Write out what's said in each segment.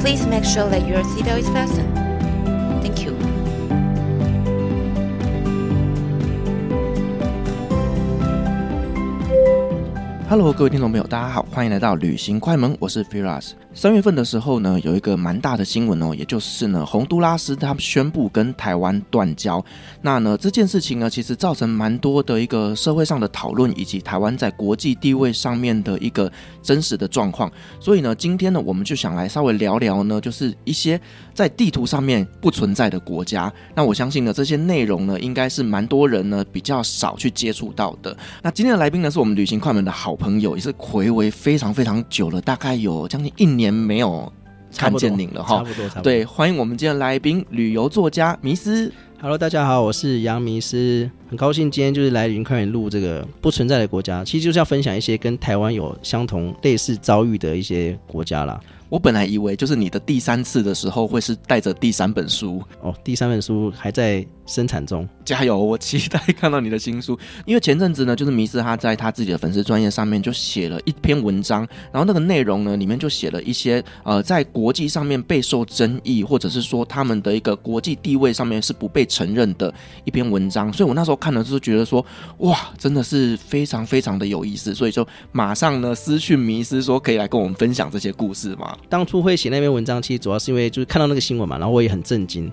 Please make sure that your seatbelt is fastened. Thank you. Hello，各位听众朋友，大家好， 欢迎来到旅行快门，我是 Firas。三月份的时候呢，有一个蛮大的新闻哦，也就是呢，洪都拉斯他们宣布跟台湾断交。那呢，这件事情呢，其实造成蛮多的一个社会上的讨论，以及台湾在国际地位上面的一个真实的状况。所以呢，今天呢，我们就想来稍微聊聊呢，就是一些在地图上面不存在的国家。那我相信呢，这些内容呢，应该是蛮多人呢比较少去接触到的。那今天的来宾呢，是我们旅行快门的好朋友，也是睽违非常非常久了，大概有将近一年。没有看见您了哈，差不多，差不多。对，欢迎我们今天来宾，旅游作家迷思。Hello，大家好，我是杨迷思，很高兴今天就是来旅行快门录这个不存在的国家，其实就是要分享一些跟台湾有相同类似遭遇的一些国家啦。我本来以为就是你的第三次的时候会是带着第三本书哦，第三本书还在生产中，加油！我期待看到你的新书。因为前阵子呢，就是迷失他在他自己的粉丝专业上面就写了一篇文章，然后那个内容呢里面就写了一些呃在国际上面备受争议，或者是说他们的一个国际地位上面是不被承认的一篇文章。所以我那时候看了就是觉得说哇，真的是非常非常的有意思，所以就马上呢私讯迷失说可以来跟我们分享这些故事吗？当初会写那篇文章，其实主要是因为就是看到那个新闻嘛，然后我也很震惊。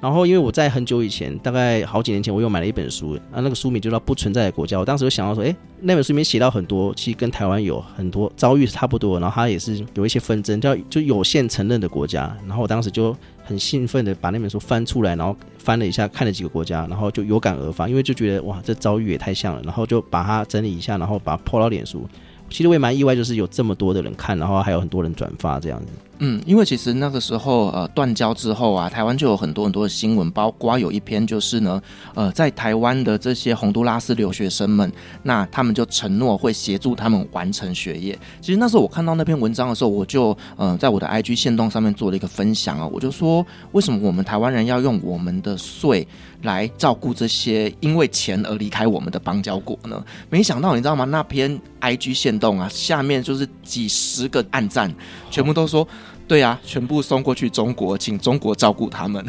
然后因为我在很久以前，大概好几年前，我又买了一本书，啊，那个书名就叫《不存在的国家》。我当时就想到说，诶，那本书里面写到很多，其实跟台湾有很多遭遇差不多，然后它也是有一些纷争，叫就有限承认的国家。然后我当时就很兴奋的把那本书翻出来，然后翻了一下，看了几个国家，然后就有感而发，因为就觉得哇，这遭遇也太像了，然后就把它整理一下，然后把它 po 到脸书。其实我也蛮意外，就是有这么多的人看，然后还有很多人转发这样子。嗯，因为其实那个时候呃断交之后啊，台湾就有很多很多的新闻，包括有一篇就是呢，呃，在台湾的这些洪都拉斯留学生们，那他们就承诺会协助他们完成学业。其实那时候我看到那篇文章的时候，我就呃在我的 IG 线动上面做了一个分享啊，我就说，为什么我们台湾人要用我们的税来照顾这些因为钱而离开我们的邦交国呢？没想到你知道吗？那篇 IG 限动啊，下面就是几十个暗赞，全部都说。对啊，全部送过去中国，请中国照顾他们。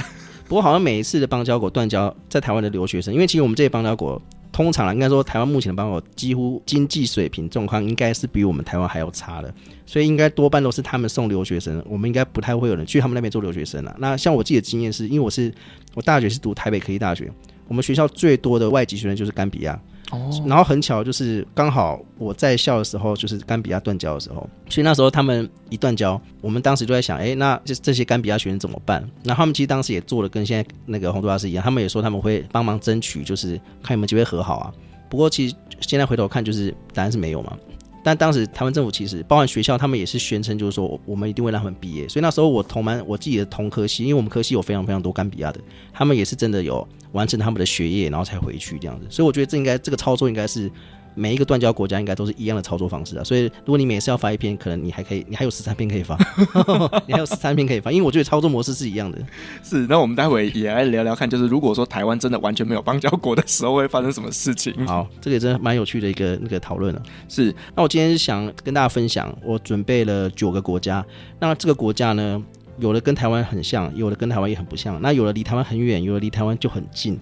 不过好像每一次的邦交国断交，在台湾的留学生，因为其实我们这些邦交国，通常应该说台湾目前的邦交国，几乎经济水平状况应该是比我们台湾还要差的，所以应该多半都是他们送留学生，我们应该不太会有人去他们那边做留学生了。那像我自己的经验是，因为我是我大学是读台北科技大学，我们学校最多的外籍学生就是甘比亚。哦，然后很巧，就是刚好我在校的时候，就是甘比亚断交的时候，所以那时候他们一断交，我们当时就在想，哎，那这这些甘比亚学生怎么办？那他们其实当时也做了跟现在那个洪都拉斯一样，他们也说他们会帮忙争取，就是看有没有机会和好啊。不过其实现在回头看，就是答案是没有嘛。但当时台湾政府其实包含学校，他们也是宣称，就是说我们一定会让他们毕业。所以那时候我同班我自己的同科系，因为我们科系有非常非常多甘比亚的，他们也是真的有完成他们的学业，然后才回去这样子。所以我觉得这应该这个操作应该是。每一个断交国家应该都是一样的操作方式啊，所以如果你每次要发一篇，可能你还可以，你还有十三篇可以发，你还有十三篇可以发，因为我觉得操作模式是一样的。是，那我们待会也来聊聊看，就是如果说台湾真的完全没有邦交国的时候，会发生什么事情？好，这个也真的蛮有趣的一个那个讨论了。是，那我今天是想跟大家分享，我准备了九个国家，那这个国家呢，有的跟台湾很像，有的跟台湾也很不像，那有的离台湾很远，有的离台湾就很近，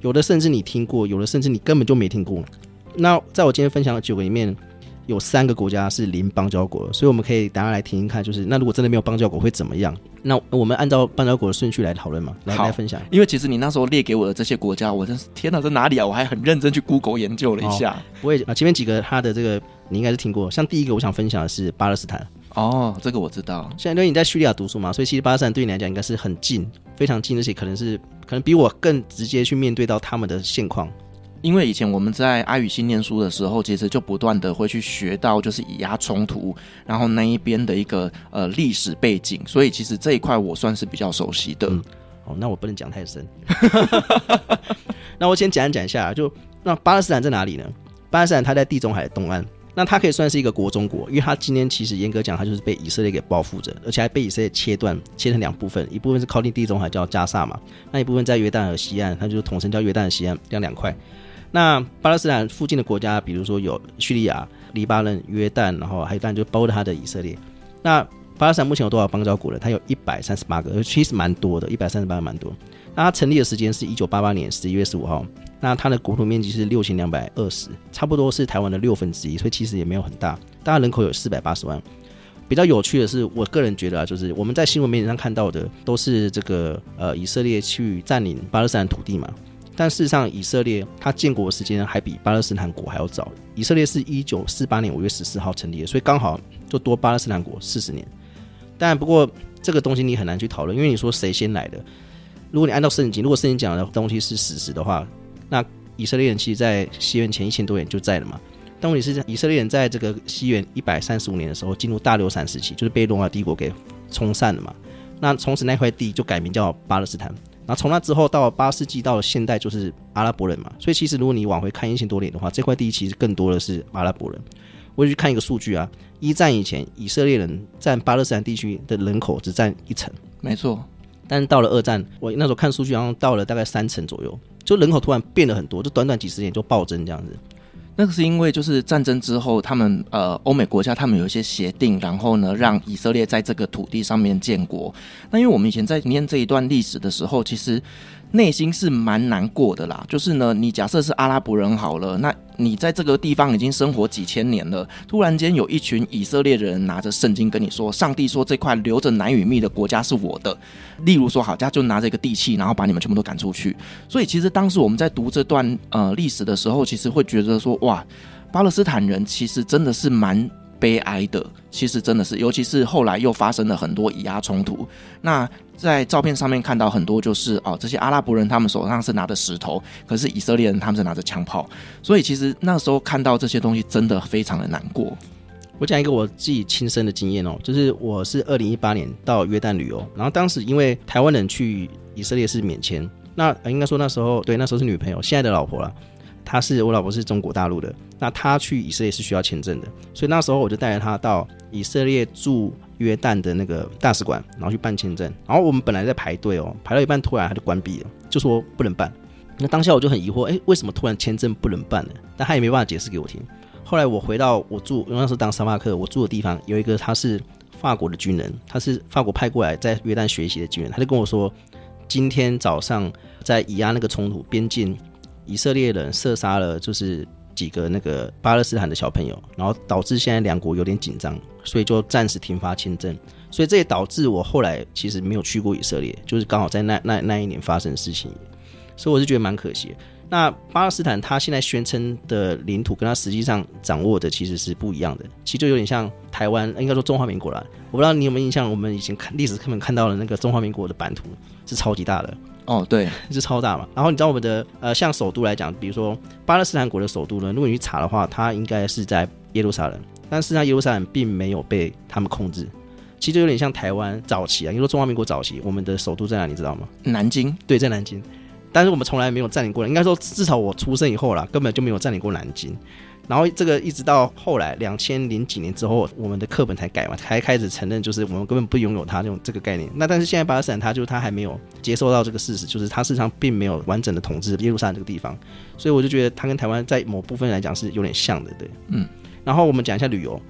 有的甚至你听过，有的甚至你根本就没听过。那在我今天分享的九个里面，有三个国家是零邦交国，所以我们可以大家来听听看，就是那如果真的没有邦交国会怎么样？那我们按照邦交国的顺序来讨论嘛，来来分享。因为其实你那时候列给我的这些国家，我真是天哪，这哪里啊？我还很认真去 Google 研究了一下。我也啊，前面几个它的这个你应该是听过，像第一个我想分享的是巴勒斯坦。哦，这个我知道。现在因为你在叙利亚读书嘛，所以其实巴勒斯坦对你来讲应该是很近，非常近，而且可能是可能比我更直接去面对到他们的现况。因为以前我们在阿语新念书的时候，其实就不断的会去学到就是以牙冲突，然后那一边的一个呃历史背景，所以其实这一块我算是比较熟悉的。嗯、哦，那我不能讲太深。那我先简单讲一下，就那巴勒斯坦在哪里呢？巴勒斯坦它在地中海的东岸。那它可以算是一个国中国，因为它今天其实严格讲，它就是被以色列给包覆着，而且还被以色列切断，切成两部分，一部分是靠近地中海叫加萨嘛，那一部分在约旦河西岸，它就是统称叫约旦河西岸，这样两块。那巴勒斯坦附近的国家，比如说有叙利亚、黎巴嫩、约旦，然后还有当然就包括它的以色列。那巴勒斯坦目前有多少邦交国呢？它有一百三十八个，其实蛮多的，一百三十八蛮多。那它成立的时间是一九八八年十一月十五号。那它的国土面积是六千两百二十，差不多是台湾的六分之一，所以其实也没有很大。大概人口有四百八十万。比较有趣的是，我个人觉得啊，就是我们在新闻媒体上看到的都是这个呃以色列去占领巴勒斯坦土地嘛，但事实上以色列它建国的时间还比巴勒斯坦国还要早。以色列是一九四八年五月十四号成立的，所以刚好就多巴勒斯坦国四十年。但不过这个东西你很难去讨论，因为你说谁先来的？如果你按照圣经，如果圣经讲的东西是史实的话。那以色列人其实，在西元前一千多年就在了嘛。但问题是，以色列人在这个西元一百三十五年的时候，进入大流散时期，就是被罗马帝国给冲散了嘛。那从此那块地就改名叫巴勒斯坦。然后从那之后到八世纪到了现代，就是阿拉伯人嘛。所以其实如果你往回看一千多年的话，这块地其实更多的是阿拉伯人。我去看一个数据啊，一战以前，以色列人占巴勒斯坦地区的人口只占一成，没错。但是到了二战，我那时候看数据，好像到了大概三成左右。就人口突然变了很多，就短短几十年就暴增这样子。那个是因为就是战争之后，他们呃欧美国家他们有一些协定，然后呢让以色列在这个土地上面建国。那因为我们以前在念这一段历史的时候，其实。内心是蛮难过的啦，就是呢，你假设是阿拉伯人好了，那你在这个地方已经生活几千年了，突然间有一群以色列人拿着圣经跟你说，上帝说这块留着奶与蜜的国家是我的。例如说，好，家就拿着一个地契，然后把你们全部都赶出去。所以其实当时我们在读这段呃历史的时候，其实会觉得说，哇，巴勒斯坦人其实真的是蛮。悲哀的，其实真的是，尤其是后来又发生了很多以阿冲突。那在照片上面看到很多，就是哦，这些阿拉伯人他们手上是拿着石头，可是以色列人他们是拿着枪炮。所以其实那时候看到这些东西，真的非常的难过。我讲一个我自己亲身的经验哦，就是我是二零一八年到约旦旅游，然后当时因为台湾人去以色列是免签，那应该说那时候对，那时候是女朋友，现在的老婆了。她是我老婆，是中国大陆的。那她去以色列是需要签证的，所以那时候我就带着她到以色列驻约旦的那个大使馆，然后去办签证。然后我们本来在排队哦，排到一半突然他就关闭了，就说不能办。那当下我就很疑惑，哎，为什么突然签证不能办呢？但他也没办法解释给我听。后来我回到我住，因为那时候当沙发客，我住的地方有一个他是法国的军人，他是法国派过来在约旦学习的军人，他就跟我说，今天早上在以阿那个冲突边境。以色列人射杀了就是几个那个巴勒斯坦的小朋友，然后导致现在两国有点紧张，所以就暂时停发签证。所以这也导致我后来其实没有去过以色列，就是刚好在那那那一年发生的事情，所以我是觉得蛮可惜。那巴勒斯坦他现在宣称的领土跟他实际上掌握的其实是不一样的，其实就有点像台湾，应该说中华民国啦。我不知道你有没有印象，我们以前看历史课本看到的那个中华民国的版图是超级大的。哦，对，是超大嘛。然后你知道我们的呃，像首都来讲，比如说巴勒斯坦国的首都呢，如果你去查的话，它应该是在耶路撒冷，但是呢，耶路撒冷并没有被他们控制。其实就有点像台湾早期啊，你说中华民国早期，我们的首都在哪里？你知道吗？南京。对，在南京。但是我们从来没有占领过，应该说至少我出生以后啦，根本就没有占领过南京。然后这个一直到后来两千零几年之后，我们的课本才改嘛，才开始承认就是我们根本不拥有它这种这个概念。那但是现在巴勒斯坦它就它还没有接受到这个事实，就是它事实上并没有完整的统治耶路撒冷这个地方，所以我就觉得它跟台湾在某部分来讲是有点像的，对，嗯。然后我们讲一下旅游，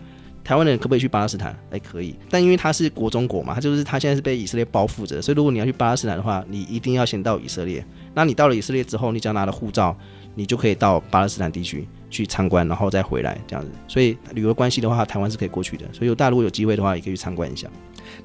台湾人可不可以去巴勒斯坦？哎，可以，但因为他是国中国嘛，他就是他现在是被以色列包覆着，所以如果你要去巴勒斯坦的话，你一定要先到以色列。那你到了以色列之后，你只要拿了护照，你就可以到巴勒斯坦地区去参观，然后再回来这样子。所以旅游关系的话，台湾是可以过去的。所以有大陆有机会的话，也可以去参观一下。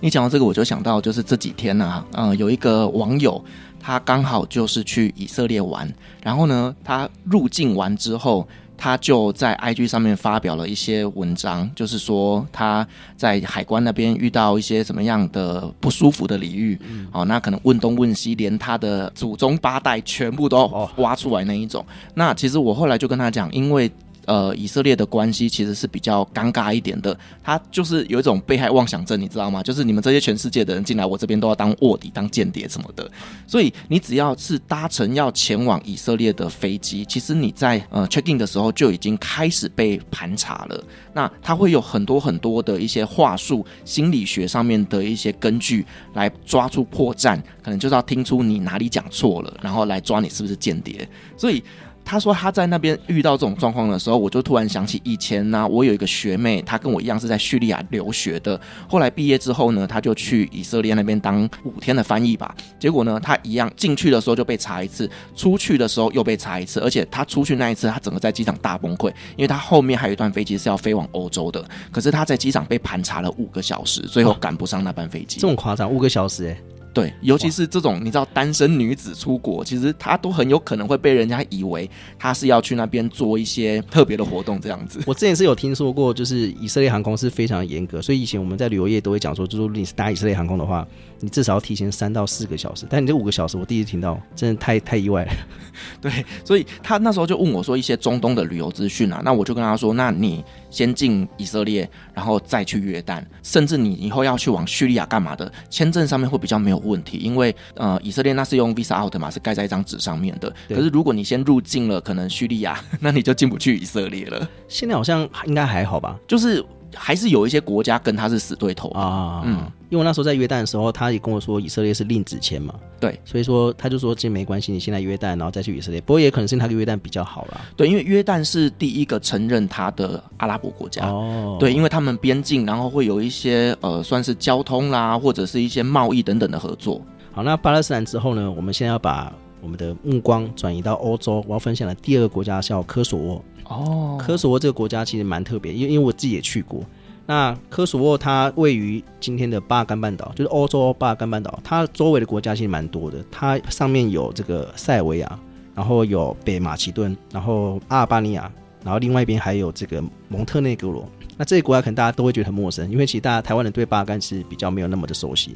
你讲到这个，我就想到就是这几天呢、啊，嗯、有一个网友，他刚好就是去以色列玩，然后呢，他入境完之后，他就在 IG 上面发表了一些文章，就是说他在海关那边遇到一些什么样的不舒服的礼遇，嗯、哦，那可能问东问西，连他的祖宗八代全部都挖出来那一种。哦、那其实我后来就跟他讲，因为。呃，以色列的关系其实是比较尴尬一点的，他就是有一种被害妄想症，你知道吗？就是你们这些全世界的人进来，我这边都要当卧底、当间谍什么的。所以你只要是搭乘要前往以色列的飞机，其实你在呃 check in 的时候就已经开始被盘查了。那他会有很多很多的一些话术、心理学上面的一些根据来抓住破绽，可能就是要听出你哪里讲错了，然后来抓你是不是间谍。所以。他说他在那边遇到这种状况的时候，我就突然想起以前呢，我有一个学妹，她跟我一样是在叙利亚留学的。后来毕业之后呢，她就去以色列那边当五天的翻译吧。结果呢，她一样进去的时候就被查一次，出去的时候又被查一次。而且她出去那一次，她整个在机场大崩溃，因为她后面还有一段飞机是要飞往欧洲的。可是她在机场被盘查了五个小时，最后赶不上那班飞机。这么夸张？五个小时欸？对，尤其是这种你知道单身女子出国，其实她都很有可能会被人家以为她是要去那边做一些特别的活动这样子。我之前是有听说过，就是以色列航空是非常严格，所以以前我们在旅游业都会讲说，就是你是搭以色列航空的话，你至少要提前三到四个小时。但你这五个小时，我第一次听到，真的太太意外了。对，所以他那时候就问我说一些中东的旅游资讯啊，那我就跟他说，那你先进以色列，然后再去约旦，甚至你以后要去往叙利亚干嘛的，签证上面会比较没有。问题，因为呃，以色列那是用 Visa Out 嘛，是盖在一张纸上面的。可是如果你先入境了，可能叙利亚，那你就进不去以色列了。现在好像应该还好吧？就是还是有一些国家跟他是死对头啊。嗯，因为我那时候在约旦的时候，他也跟我说以色列是令子签嘛。对，所以说他就说这没关系，你先来约旦，然后再去以色列。不过也可能是他跟约旦比较好啦。对，因为约旦是第一个承认他的阿拉伯国家。哦，对，因为他们边境，然后会有一些呃，算是交通啦，或者是一些贸易等等的合作。好，那巴勒斯坦之后呢？我们现在要把我们的目光转移到欧洲。我要分享的第二个国家叫科索沃。哦，科索沃这个国家其实蛮特别，因因为我自己也去过。那科索沃它位于今天的巴尔干半岛，就是欧洲巴尔干半岛。它周围的国家其实蛮多的，它上面有这个塞尔维亚，然后有北马其顿，然后阿尔巴尼亚，然后另外一边还有这个蒙特内哥罗。那这些国家可能大家都会觉得很陌生，因为其实大家台湾人对巴尔干是比较没有那么的熟悉。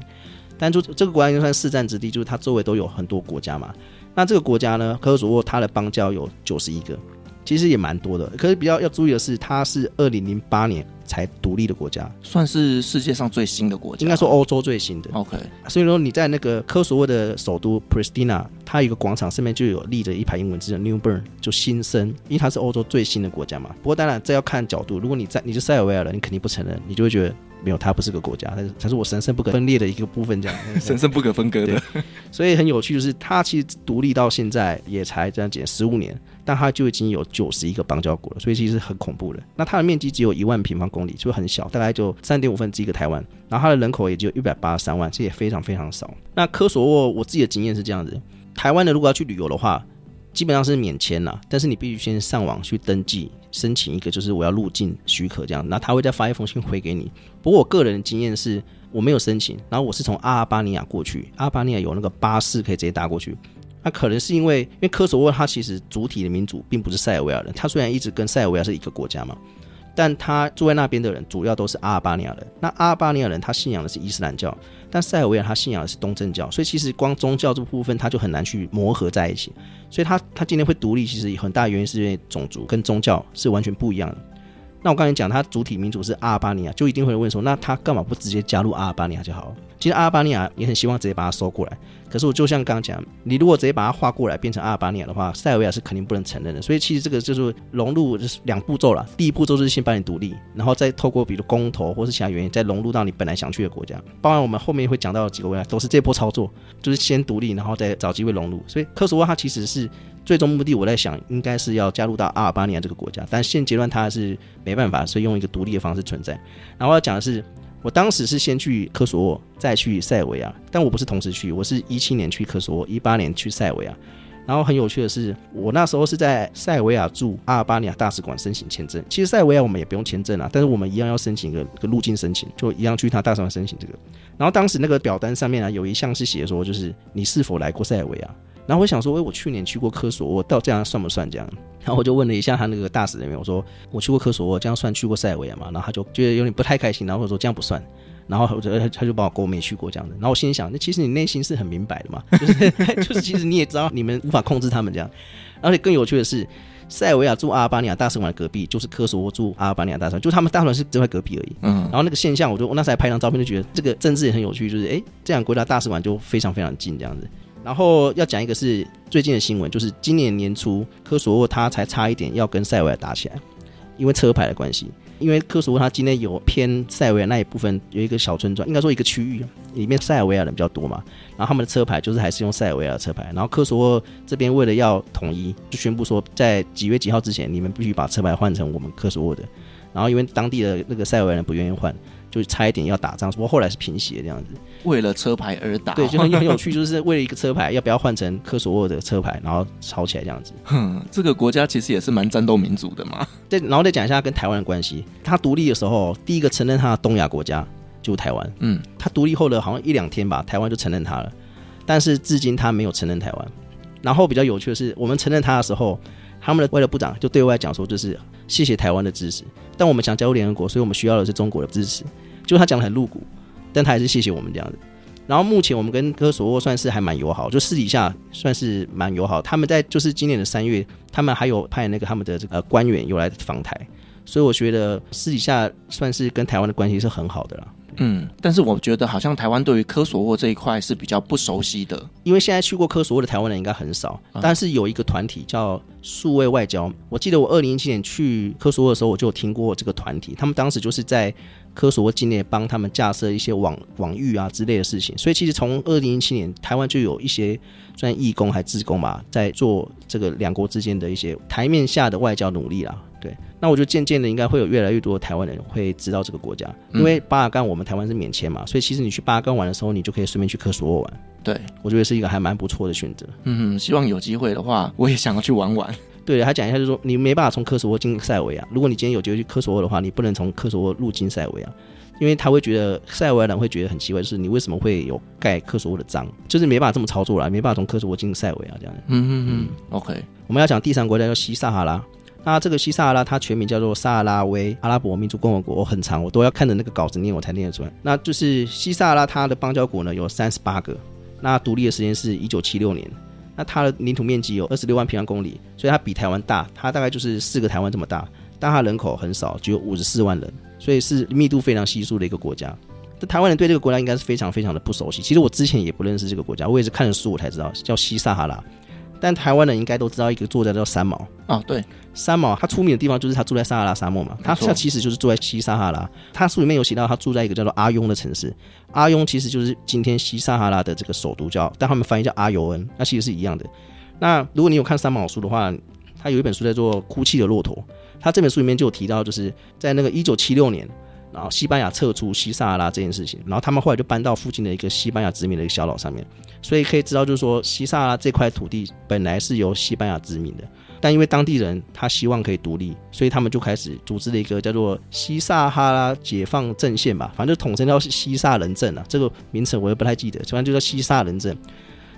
但就这个国家应该算四战之地，就是它周围都有很多国家嘛。那这个国家呢，科索沃它的邦交有九十一个，其实也蛮多的。可是比较要注意的是，它是二零零八年才独立的国家，算是世界上最新的国家，应该说欧洲最新的。OK，所以说你在那个科索沃的首都 Pristina，它有一个广场，上面就有立着一排英文字叫，New Bern，就新生，因为它是欧洲最新的国家嘛。不过当然这要看角度，如果你在你是塞尔维亚人，你肯定不承认，你就会觉得。没有，它不是个国家，它是它是我神圣不可分裂的一个部分，这样 神圣不可分割的。所以很有趣，就是它其实独立到现在也才这样减十五年，但它就已经有九十一个邦交国了，所以其实很恐怖的。那它的面积只有一万平方公里，就很小，大概就三点五分之一个台湾。然后它的人口也就一百八十三万，这也非常非常少。那科索沃，我自己的经验是这样子：台湾的如果要去旅游的话，基本上是免签了，但是你必须先上网去登记，申请一个就是我要入境许可这样，然后他会再发一封信回给你。不过我个人的经验是我没有申请，然后我是从阿尔巴尼亚过去，阿尔巴尼亚有那个巴士可以直接搭过去。那可能是因为因为科索沃它其实主体的民族并不是塞尔维亚人，他虽然一直跟塞尔维亚是一个国家嘛。但他住在那边的人主要都是阿尔巴尼亚人。那阿尔巴尼亚人他信仰的是伊斯兰教，但塞尔维亚他信仰的是东正教，所以其实光宗教这部分他就很难去磨合在一起。所以他他今天会独立，其实很大原因是因为种族跟宗教是完全不一样的。那我刚才讲他主体民族是阿尔巴尼亚，就一定会问说，那他干嘛不直接加入阿尔巴尼亚就好了？其实阿尔巴尼亚也很希望直接把它收过来。可是我就像刚刚讲，你如果直接把它划过来变成阿尔巴尼亚的话，塞尔维亚是肯定不能承认的。所以其实这个就是融入两步骤了。第一步骤就是先把你独立，然后再透过比如公投或是其他原因再融入到你本来想去的国家。包含我们后面会讲到的几个国家都是这波操作，就是先独立，然后再找机会融入。所以科索沃它其实是最终目的，我在想应该是要加入到阿尔巴尼亚这个国家，但现阶段它是没办法，所以用一个独立的方式存在。然后要讲的是。我当时是先去科索沃，再去塞尔维亚，但我不是同时去，我是一七年去科索沃，一八年去塞尔维亚。然后很有趣的是，我那时候是在塞尔维亚驻阿尔巴尼亚大使馆申请签证。其实塞尔维亚我们也不用签证啊，但是我们一样要申请一个一个入境申请，就一样去他大使馆申请这个。然后当时那个表单上面啊，有一项是写说，就是你是否来过塞尔维亚。然后我想说，哎，我去年去过科索沃，到这样算不算这样？然后我就问了一下他那个大使人员，我说我去过科索沃，这样算去过塞尔维亚吗？然后他就觉得有点不太开心，然后我说这样不算。然后他就他就把我勾没去过这样子。然后我心里想，那其实你内心是很明白的嘛，就是 就是其实你也知道你们无法控制他们这样。而且更有趣的是，塞尔维亚驻阿尔巴尼亚大使馆的隔壁就是科索沃驻阿尔巴尼亚大使馆，就他们大使馆是就在隔壁而已。嗯。然后那个现象，我就我那时候还拍张照片，就觉得这个政治也很有趣，就是哎，这两个国家大使馆就非常非常近这样子。然后要讲一个是最近的新闻，就是今年年初科索沃他才差一点要跟塞尔维亚打起来，因为车牌的关系。因为科索沃它今天有偏塞尔维亚那一部分有一个小村庄，应该说一个区域里面塞尔维亚人比较多嘛，然后他们的车牌就是还是用塞尔维亚的车牌。然后科索沃这边为了要统一，就宣布说在几月几号之前，你们必须把车牌换成我们科索沃的。然后因为当地的那个塞尔维亚人不愿意换。就差一点要打仗，不过后来是平息了这样子。为了车牌而打，对，就很有趣，就是为了一个车牌，要不要换成科索沃的车牌，然后吵起来这样子。哼，这个国家其实也是蛮战斗民族的嘛。对，然后再讲一下跟台湾的关系。他独立的时候，第一个承认他的东亚国家就是台湾。嗯，他独立后的好像一两天吧，台湾就承认他了。但是至今他没有承认台湾。然后比较有趣的是，我们承认他的时候，他们的外交部长就对外讲说，就是谢谢台湾的支持。但我们想加入联合国，所以我们需要的是中国的支持。就他讲的很露骨，但他还是谢谢我们这样子。然后目前我们跟科索沃算是还蛮友好，就私底下算是蛮友好。他们在就是今年的三月，他们还有派那个他们的这个官员有来访台，所以我觉得私底下算是跟台湾的关系是很好的了。嗯，但是我觉得好像台湾对于科索沃这一块是比较不熟悉的，因为现在去过科索沃的台湾人应该很少。但是有一个团体叫数位外交，我记得我二零一七年去科索沃的时候，我就有听过这个团体，他们当时就是在科索沃境内帮他们架设一些网网域啊之类的事情。所以其实从二零一七年，台湾就有一些算义工还志工吧，在做这个两国之间的一些台面下的外交努力啦。对，那我觉得渐渐的应该会有越来越多的台湾人会知道这个国家，因为巴尔干我们台湾是免签嘛，所以其实你去巴尔干玩的时候，你就可以顺便去科索沃玩。对，我觉得是一个还蛮不错的选择。嗯，希望有机会的话，我也想要去玩玩。对，他讲一下就是说，你没办法从科索沃进塞尔维亚，如果你今天有机会去科索沃的话，你不能从科索沃入境塞尔维亚，因为他会觉得塞尔维亚人会觉得很奇怪，就是你为什么会有盖科索沃的章，就是没办法这么操作了，没办法从科索沃进塞尔维亚这样。嗯嗯嗯，OK，我们要讲第三个国家叫西撒哈拉。那这个西撒哈拉，它全名叫做萨拉威阿拉伯民主共和国，我很长，我都要看着那个稿子念，我才念得出来。那就是西撒哈拉，它的邦交国呢有三十八个，那独立的时间是一九七六年，那它的领土面积有二十六万平方公里，所以它比台湾大，它大概就是四个台湾这么大，但它人口很少，只有五十四万人，所以是密度非常稀疏的一个国家。这台湾人对这个国家应该是非常非常的不熟悉，其实我之前也不认识这个国家，我也是看了书我才知道叫西撒哈拉。但台湾人应该都知道一个作家叫三毛啊、哦，对，三毛他出名的地方就是他住在撒哈拉沙漠嘛，他他其实就是住在西撒哈拉。他书里面有写到他住在一个叫做阿雍的城市，阿雍其实就是今天西撒哈拉的这个首都叫，但他们翻译叫阿尤恩，那其实是一样的。那如果你有看三毛书的话，他有一本书叫做《哭泣的骆驼》，他这本书里面就有提到，就是在那个一九七六年。然后西班牙撤出西撒哈拉这件事情，然后他们后来就搬到附近的一个西班牙殖民的一个小岛上面，所以可以知道，就是说西撒哈拉这块土地本来是由西班牙殖民的，但因为当地人他希望可以独立，所以他们就开始组织了一个叫做西撒哈拉解放阵线吧，反正就统称叫西撒人阵啊，这个名称我也不太记得，反正就叫西撒人阵。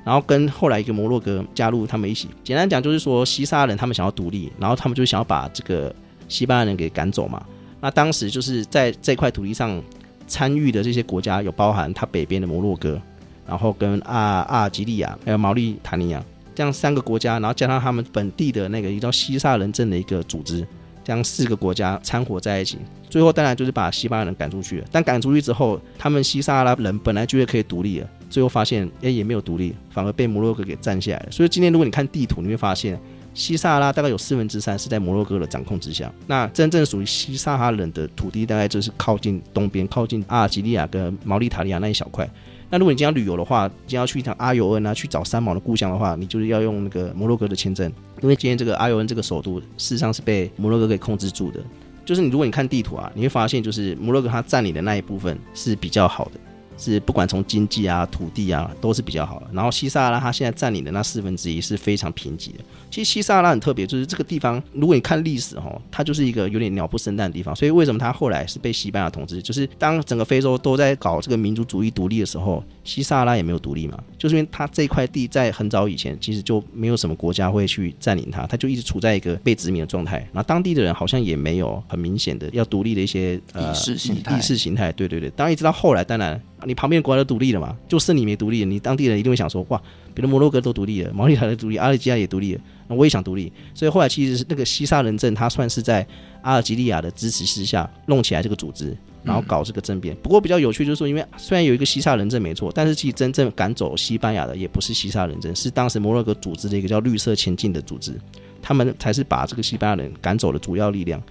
然后跟后来一个摩洛哥加入他们一起，简单讲就是说西撒人他们想要独立，然后他们就想要把这个西班牙人给赶走嘛。那当时就是在这块土地上参与的这些国家，有包含它北边的摩洛哥，然后跟阿阿尔及利亚，还有毛利塔尼亚这样三个国家，然后加上他们本地的那个一个叫西撒人镇的一个组织，这样四个国家掺和在一起，最后当然就是把西班牙人赶出去了。但赶出去之后，他们西撒拉人本来觉得可以独立了，最后发现哎也没有独立，反而被摩洛哥给占下来了。所以今天如果你看地图，你会发现。西撒拉大概有四分之三是在摩洛哥的掌控之下，那真正属于西撒哈人的土地大概就是靠近东边，靠近阿尔及利亚跟毛里塔尼亚那一小块。那如果你今天旅游的话，今天要去一趟阿尤恩啊，去找三毛的故乡的话，你就是要用那个摩洛哥的签证，因为今天这个阿尤恩这个首都事实上是被摩洛哥给控制住的。就是你如果你看地图啊，你会发现就是摩洛哥它占领的那一部分是比较好的。是不管从经济啊、土地啊都是比较好的。然后西萨拉它现在占领的那四分之一是非常贫瘠的。其实西萨拉很特别，就是这个地方，如果你看历史哈，它就是一个有点鸟不生蛋的地方。所以为什么它后来是被西班牙统治？就是当整个非洲都在搞这个民族主义独立的时候，西萨拉也没有独立嘛，就是因为它这块地在很早以前其实就没有什么国家会去占领它，它就一直处在一个被殖民的状态。然后当地的人好像也没有很明显的要独立的一些呃意识形态，意识形态。对对对，当然一直到后来，当然。你旁边国家都独立了嘛？就剩你没独立，你当地人一定会想说：哇，别的摩洛哥都独立了，毛里塔的独立，阿尔及利亚也独立了，那我也想独立。所以后来其实是那个西沙人政，他算是在阿尔及利亚的支持之下弄起来这个组织，然后搞这个政变。不过比较有趣就是说，因为虽然有一个西沙人政没错，但是其实真正赶走西班牙的也不是西沙人政，是当时摩洛哥组织的一个叫绿色前进的组织，他们才是把这个西班牙人赶走的主要力量。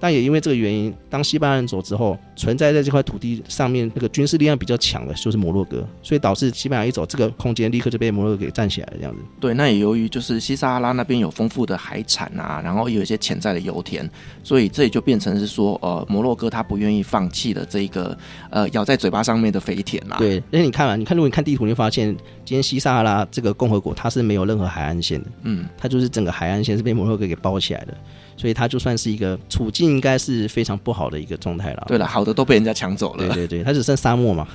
但也因为这个原因，当西班牙人走之后，存在在这块土地上面那个军事力量比较强的，就是摩洛哥，所以导致西班牙一走，这个空间立刻就被摩洛哥给占起来了，这样子。对，那也由于就是西撒哈拉那边有丰富的海产啊，然后有一些潜在的油田，所以这也就变成是说，呃，摩洛哥他不愿意放弃的这一个呃咬在嘴巴上面的肥田啊。对，而且你看嘛，你看如果你看地图，你会发现今天西撒哈拉这个共和国它是没有任何海岸线的，嗯，它就是整个海岸线是被摩洛哥给包起来的。所以它就算是一个处境，应该是非常不好的一个状态了。对了，好的都被人家抢走了。对对对，它只剩沙漠嘛。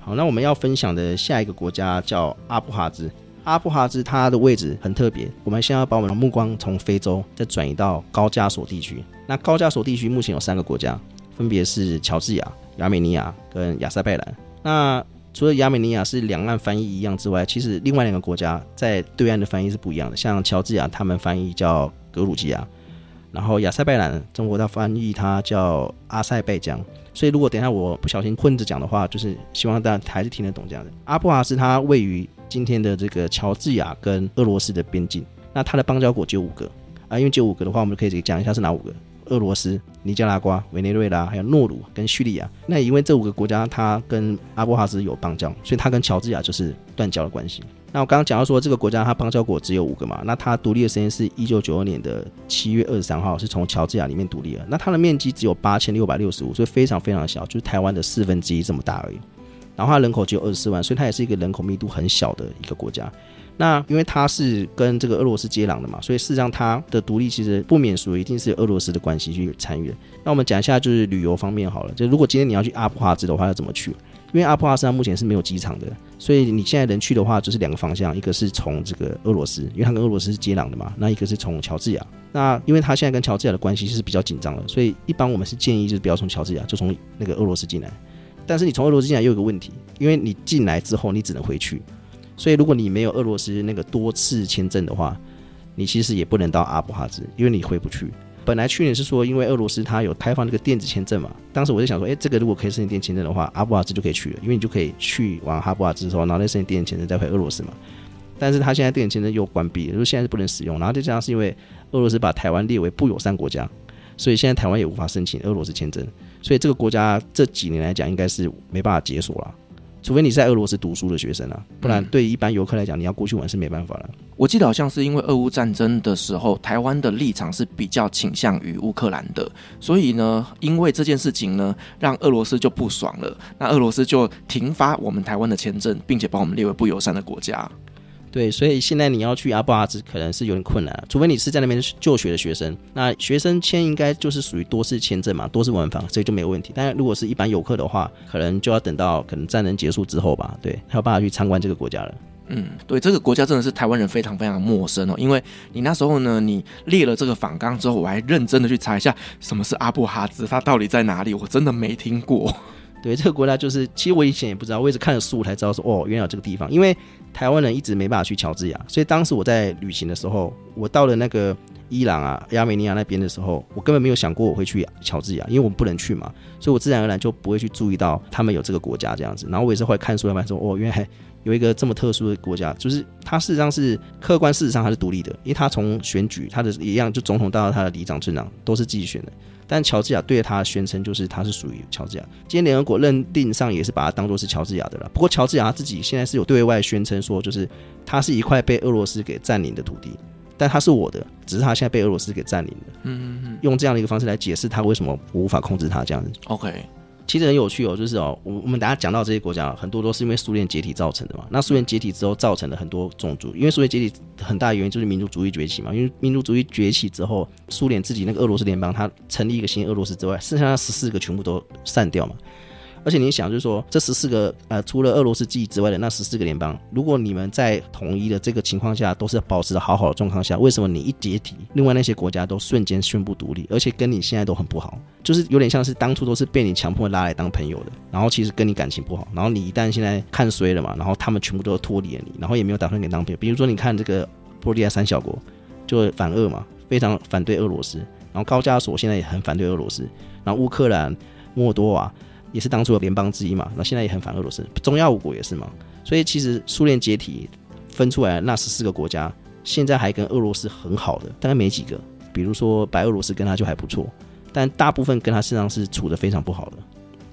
好，那我们要分享的下一个国家叫阿布哈兹。阿布哈兹它的位置很特别。我们现在要把我们的目光从非洲再转移到高加索地区。那高加索地区目前有三个国家，分别是乔治亚、亚美尼亚跟亚塞拜然。那除了亚美尼亚是两岸翻译一样之外，其实另外两个国家在对岸的翻译是不一样的。像乔治亚，他们翻译叫格鲁吉亚。然后亚塞拜然，中国的翻译它叫阿塞拜疆，所以如果等一下我不小心混着讲的话，就是希望大家还是听得懂这样的。阿布哈兹它位于今天的这个乔治亚跟俄罗斯的边境，那它的邦交国只有五个啊，因为只有五个的话，我们就可以讲一下是哪五个：俄罗斯、尼加拉瓜、委内瑞拉，还有诺鲁跟叙利亚。那因为这五个国家它跟阿布哈兹有邦交，所以它跟乔治亚就是断交的关系。那我刚刚讲到说，这个国家它邦交国只有五个嘛，那它独立的时间是一九九二年的七月二十三号，是从乔治亚里面独立了。那它的面积只有八千六百六十五，所以非常非常小，就是台湾的四分之一这么大而已。然后它人口只有二十四万，所以它也是一个人口密度很小的一个国家。那因为它是跟这个俄罗斯接壤的嘛，所以事实上它的独立其实不免俗，一定是俄罗斯的关系去参与的。那我们讲一下就是旅游方面好了，就如果今天你要去阿布哈兹的话，要怎么去？因为阿布哈兹目前是没有机场的，所以你现在人去的话，就是两个方向，一个是从这个俄罗斯，因为它跟俄罗斯是接壤的嘛，那一个是从乔治亚。那因为它现在跟乔治亚的关系是比较紧张的，所以一般我们是建议就是不要从乔治亚，就从那个俄罗斯进来。但是你从俄罗斯进来又有个问题，因为你进来之后你只能回去，所以如果你没有俄罗斯那个多次签证的话，你其实也不能到阿布哈兹，因为你回不去。本来去年是说，因为俄罗斯它有开放这个电子签证嘛，当时我就想说，哎，这个如果可以申请电子签证的话，阿布哈兹就可以去了，因为你就可以去往阿布哈兹之后，然后再申请电子签证再回俄罗斯嘛。但是他现在电子签证又关闭了，就现在是不能使用，然后再加上是因为俄罗斯把台湾列为不友善国家，所以现在台湾也无法申请俄罗斯签证，所以这个国家这几年来讲应该是没办法解锁了。除非你是在俄罗斯读书的学生啊，不然对一般游客来讲，你要过去玩是没办法了。我记得好像是因为俄乌战争的时候，台湾的立场是比较倾向于乌克兰的，所以呢，因为这件事情呢，让俄罗斯就不爽了，那俄罗斯就停发我们台湾的签证，并且把我们列为不友善的国家。对，所以现在你要去阿布哈兹可能是有点困难，除非你是在那边就学的学生。那学生签应该就是属于多次签证嘛，多次往返，所以就没有问题。但是如果是一般游客的话，可能就要等到可能战争结束之后吧，对，才有办法去参观这个国家了。嗯，对，这个国家真的是台湾人非常非常陌生哦，因为你那时候呢，你列了这个访纲之后，我还认真的去查一下什么是阿布哈兹，它到底在哪里，我真的没听过。对，这个国家就是，其实我以前也不知道，我一直看了书才知道说，哦，原来有这个地方。因为台湾人一直没办法去乔治亚，所以当时我在旅行的时候，我到了那个伊朗啊、亚美尼亚那边的时候，我根本没有想过我会去乔治亚，因为我们不能去嘛，所以我自然而然就不会去注意到他们有这个国家这样子。然后我也是会看书才发现说，哦，原来有一个这么特殊的国家，就是它事实上是客观事实上它是独立的，因为它从选举它的一样，就总统到他的里长、村长都是自己选的。但乔治亚对他宣称就是他是属于乔治亚，今天联合国认定上也是把它当做是乔治亚的了。不过乔治亚他自己现在是有对外宣称说，就是它是一块被俄罗斯给占领的土地，但它是我的，只是他现在被俄罗斯给占领了。嗯嗯嗯，用这样的一个方式来解释他为什么我无法控制他这样子。OK，其实很有趣哦，就是哦，我我们大家讲到这些国家，很多都是因为苏联解体造成的嘛。那苏联解体之后，造成了很多种族，因为苏联解体很大原因就是民族主义崛起嘛。因为民族主义崛起之后，苏联自己那个俄罗斯联邦，它成立一个新俄罗斯之外，剩下的十四个全部都散掉嘛。而且你想，就是说，这十四个呃，除了俄罗斯记忆之外的那十四个联邦，如果你们在统一的这个情况下都是保持的好好的状况下，为什么你一解体，另外那些国家都瞬间宣布独立，而且跟你现在都很不好，就是有点像是当初都是被你强迫拉来当朋友的，然后其实跟你感情不好，然后你一旦现在看衰了嘛，然后他们全部都脱离了你，然后也没有打算给你当朋友。比如说，你看这个波罗的海三小国就反俄嘛，非常反对俄罗斯，然后高加索现在也很反对俄罗斯，然后乌克兰、莫多瓦。也是当初的联邦之一嘛，那现在也很反俄罗斯，中亚五国也是嘛，所以其实苏联解体分出来那十四个国家，现在还跟俄罗斯很好的，大概没几个，比如说白俄罗斯跟他就还不错，但大部分跟他实际上是处得非常不好的，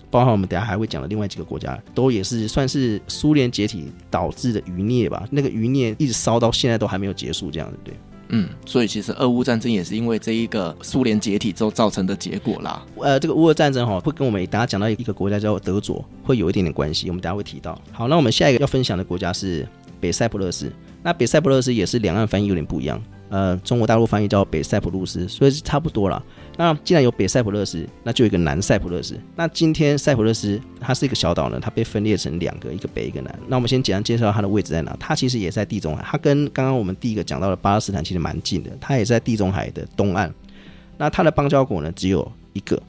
包括我们等下还会讲的另外几个国家，都也是算是苏联解体导致的余孽吧，那个余孽一直烧到现在都还没有结束，这样子对。嗯，所以其实俄乌战争也是因为这一个苏联解体之后造成的结果啦。呃，这个乌俄战争哈，会跟我们大家讲到一个国家叫德佐，会有一点点关系，我们等下会提到。好，那我们下一个要分享的国家是北塞浦路斯，那北塞浦路斯也是两岸翻译有点不一样。呃，中国大陆翻译叫北塞浦路斯，所以是差不多了。那既然有北塞浦路斯，那就有一个南塞浦路斯。那今天塞浦路斯它是一个小岛呢，它被分裂成两个，一个北一个南。那我们先简单介绍它的位置在哪？它其实也在地中海，它跟刚刚我们第一个讲到的巴勒斯坦其实蛮近的，它也在地中海的东岸。那它的邦交国呢只有一个，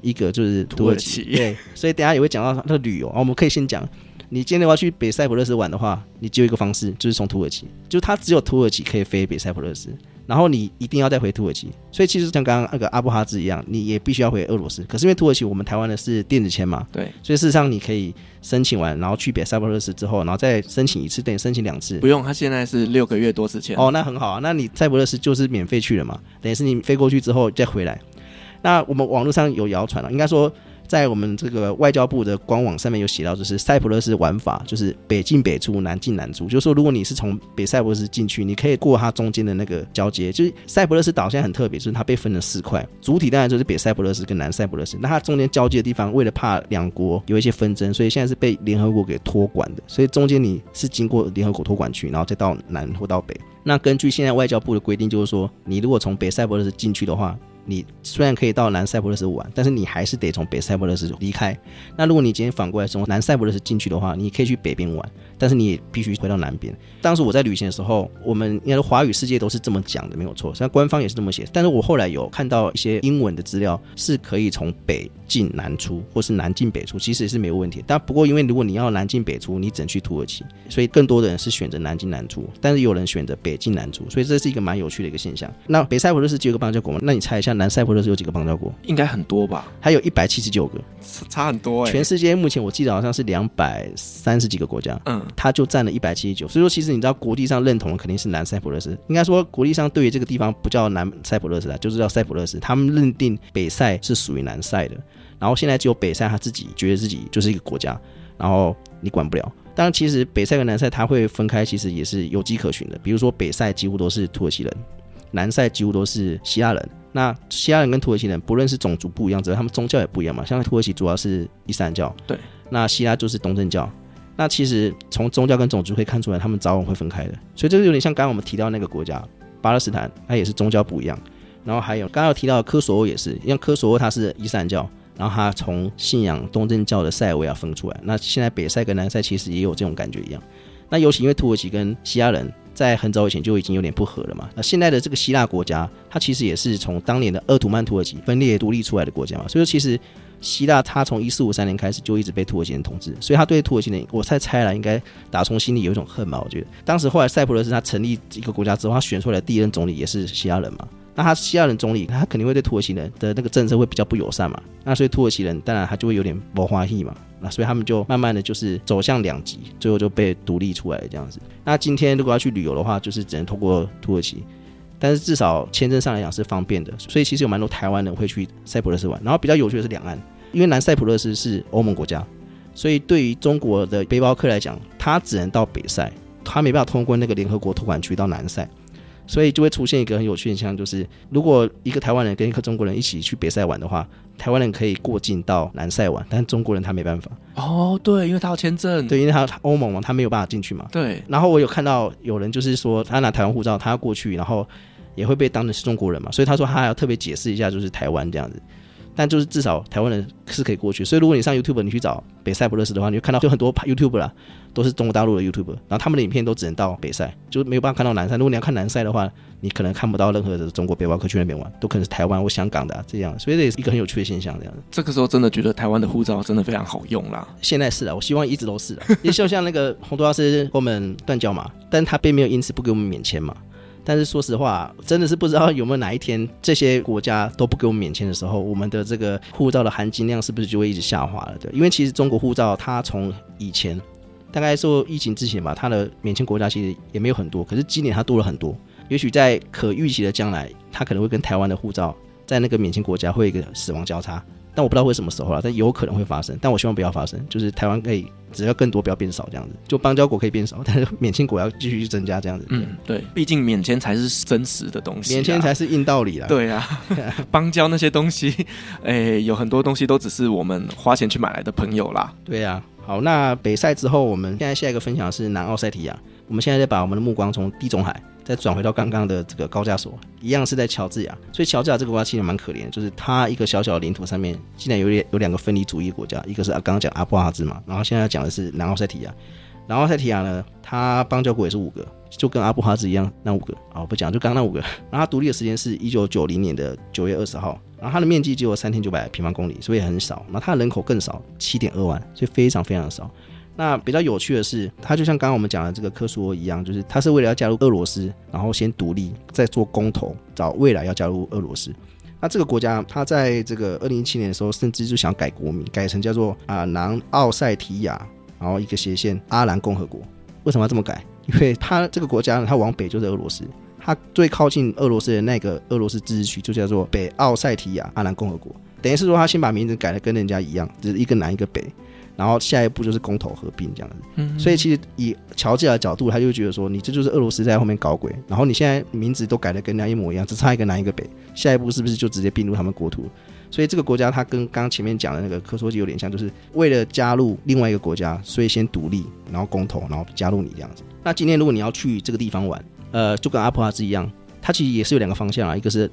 一个就是土耳其。耳其对，所以等下也会讲到它的旅游啊，我们可以先讲。你今天要去北塞浦路斯玩的话，你只有一个方式，就是从土耳其，就它只有土耳其可以飞北塞浦路斯，然后你一定要再回土耳其。所以其实像刚刚那个阿布哈兹一样，你也必须要回俄罗斯。可是因为土耳其我们台湾的是电子签嘛，对，所以事实上你可以申请完，然后去北塞浦路斯之后，然后再申请一次，等于申请两次。不用，他现在是六个月多次签。哦，那很好啊，那你塞浦路斯就是免费去了嘛，等于是你飞过去之后再回来。那我们网络上有谣传了，应该说。在我们这个外交部的官网上面有写到，就是塞浦路斯玩法，就是北进北出，南进南出。就是说，如果你是从北塞浦路斯进去，你可以过它中间的那个交接。就是塞浦路斯岛现在很特别，就是它被分了四块，主体当然就是北塞浦路斯跟南塞浦路斯。那它中间交接的地方，为了怕两国有一些纷争，所以现在是被联合国给托管的。所以中间你是经过联合国托管区，然后再到南或到北。那根据现在外交部的规定，就是说，你如果从北塞浦路斯进去的话，你虽然可以到南塞浦路斯玩，但是你还是得从北塞浦路斯离开。那如果你今天反过来从南塞浦路斯进去的话，你可以去北边玩，但是你也必须回到南边。当时我在旅行的时候，我们应该说华语世界都是这么讲的，没有错，像官方也是这么写。但是我后来有看到一些英文的资料，是可以从北进南出，或是南进北出，其实也是没有问题。但不过因为如果你要南进北出，你只能去土耳其，所以更多的人是选择南进南出，但是有人选择北进南出，所以这是一个蛮有趣的一个现象。那北塞浦路斯只有个邦交国吗？那你猜一下？南塞浦路斯有几个邦交国？应该很多吧？还有一百七十九个，差很多哎、欸。全世界目前我记得好像是两百三十几个国家，嗯，它就占了一百七十九。所以说，其实你知道国际上认同的肯定是南塞浦路斯。应该说，国际上对于这个地方不叫南塞浦路斯啊，就是叫塞浦路斯。他们认定北塞是属于南塞的，然后现在只有北塞他自己觉得自己就是一个国家，然后你管不了。当然，其实北塞跟南塞它会分开，其实也是有迹可循的。比如说，北塞几乎都是土耳其人。南塞几乎都是希腊人，那希腊人跟土耳其人不论是种族不一样，只是他们宗教也不一样嘛。像土耳其主要是伊斯兰教，对，那希腊就是东正教。那其实从宗教跟种族可以看出来，他们早晚会分开的。所以这个有点像刚刚我们提到那个国家巴勒斯坦，它也是宗教不一样。然后还有刚刚有提到的科索沃也是，因为科索沃它是伊斯兰教，然后它从信仰东正教的塞尔维亚分出来。那现在北塞跟南塞其实也有这种感觉一样。那尤其因为土耳其跟希腊人。在很早以前就已经有点不和了嘛。那现在的这个希腊国家，它其实也是从当年的鄂图曼土耳其分裂独立出来的国家嘛。所以说，其实希腊它从一四五三年开始就一直被土耳其人统治，所以他对土耳其人，我猜猜了，应该打从心里有一种恨吧。我觉得当时后来塞浦路斯他成立一个国家之后，他选出来的第一任总理也是希腊人嘛。那他希腊人总理，他肯定会对土耳其人的那个政策会比较不友善嘛。那所以土耳其人当然他就会有点不欢喜嘛。那所以他们就慢慢的就是走向两极，最后就被独立出来这样子。那今天如果要去旅游的话，就是只能通过土耳其，但是至少签证上来讲是方便的。所以其实有蛮多台湾人会去塞浦路斯玩。然后比较有趣的是两岸，因为南塞浦路斯是欧盟国家，所以对于中国的背包客来讲，他只能到北塞，他没办法通过那个联合国托管区到南塞。所以就会出现一个很有趣的现象，就是如果一个台湾人跟一个中国人一起去北赛玩的话，台湾人可以过境到南赛玩，但是中国人他没办法。哦，对，因为他要签证，对，因为他欧盟嘛，他没有办法进去嘛。对。然后我有看到有人就是说，他拿台湾护照，他要过去，然后也会被当成是中国人嘛，所以他说他还要特别解释一下，就是台湾这样子。但就是至少台湾人是可以过去，所以如果你上 YouTube 你去找北塞浦路斯的话，你就看到就很多 YouTube 啦，都是中国大陆的 YouTube，然后他们的影片都只能到北塞，就没有办法看到南塞。如果你要看南塞的话，你可能看不到任何的中国背包客去那边玩，都可能是台湾或香港的、啊、这样，所以这也是一个很有趣的现象。这样，这个时候真的觉得台湾的护照真的非常好用啦。现在是啊，我希望一直都是啊，也就像那个洪都拉斯跟我们断交嘛，但他并没有因此不给我们免签嘛。但是说实话，真的是不知道有没有哪一天这些国家都不给我们免签的时候，我们的这个护照的含金量是不是就会一直下滑了？对，因为其实中国护照它从以前大概受疫情之前吧，它的免签国家其实也没有很多，可是今年它多了很多。也许在可预期的将来，它可能会跟台湾的护照在那个免签国家会一个死亡交叉。但我不知道会什么时候了，但有可能会发生。但我希望不要发生，就是台湾可以只要更多，不要变少这样子。就邦交国可以变少，但是免签国要继续去增加这样子。嗯，对，毕竟免签才是真实的东西，免签才是硬道理啦。对啊，邦交那些东西，哎、欸，有很多东西都只是我们花钱去买来的朋友啦。对啊，好，那北塞之后，我们现在下一个分享是南奥塞提亚。我们现在再把我们的目光从地中海再转回到刚刚的这个高加索，一样是在乔治亚。所以乔治亚这个国家其实蛮可怜，就是它一个小小的领土上面，竟然有两有两个分离主义国家，一个是刚刚讲阿布哈兹嘛，然后现在讲的是南奥塞提亚。南奥塞提亚呢，它邦交国也是五个，就跟阿布哈兹一样，那五个啊，不讲，就刚刚那五个。然后它独立的时间是一九九零年的九月二十号，然后它的面积只有三千九百平方公里，所以很少。然后它的人口更少，七点二万，所以非常非常的少。那比较有趣的是，它就像刚刚我们讲的这个科索沃一样，就是它是为了要加入俄罗斯，然后先独立，再做公投，找未来要加入俄罗斯。那这个国家，它在这个二零一七年的时候，甚至就想改国名，改成叫做啊南奥塞提亚，然后一个斜线阿兰共和国。为什么要这么改？因为它这个国家呢，它往北就是俄罗斯，它最靠近俄罗斯的那个俄罗斯自治区就叫做北奥塞提亚阿兰共和国。等于是说，他先把名字改的跟人家一样，只是一个南一个北。然后下一步就是公投合并这样子，嗯，所以其实以乔治亚的角度，他就觉得说，你这就是俄罗斯在后面搞鬼，然后你现在名字都改得跟人家一模一样，只差一个南一个北，下一步是不是就直接并入他们国土？所以这个国家它跟刚刚前面讲的那个科索沃有点像，就是为了加入另外一个国家，所以先独立，然后公投，然后加入你这样子。那今天如果你要去这个地方玩，呃，就跟阿布哈兹一样，它其实也是有两个方向啊，一个是。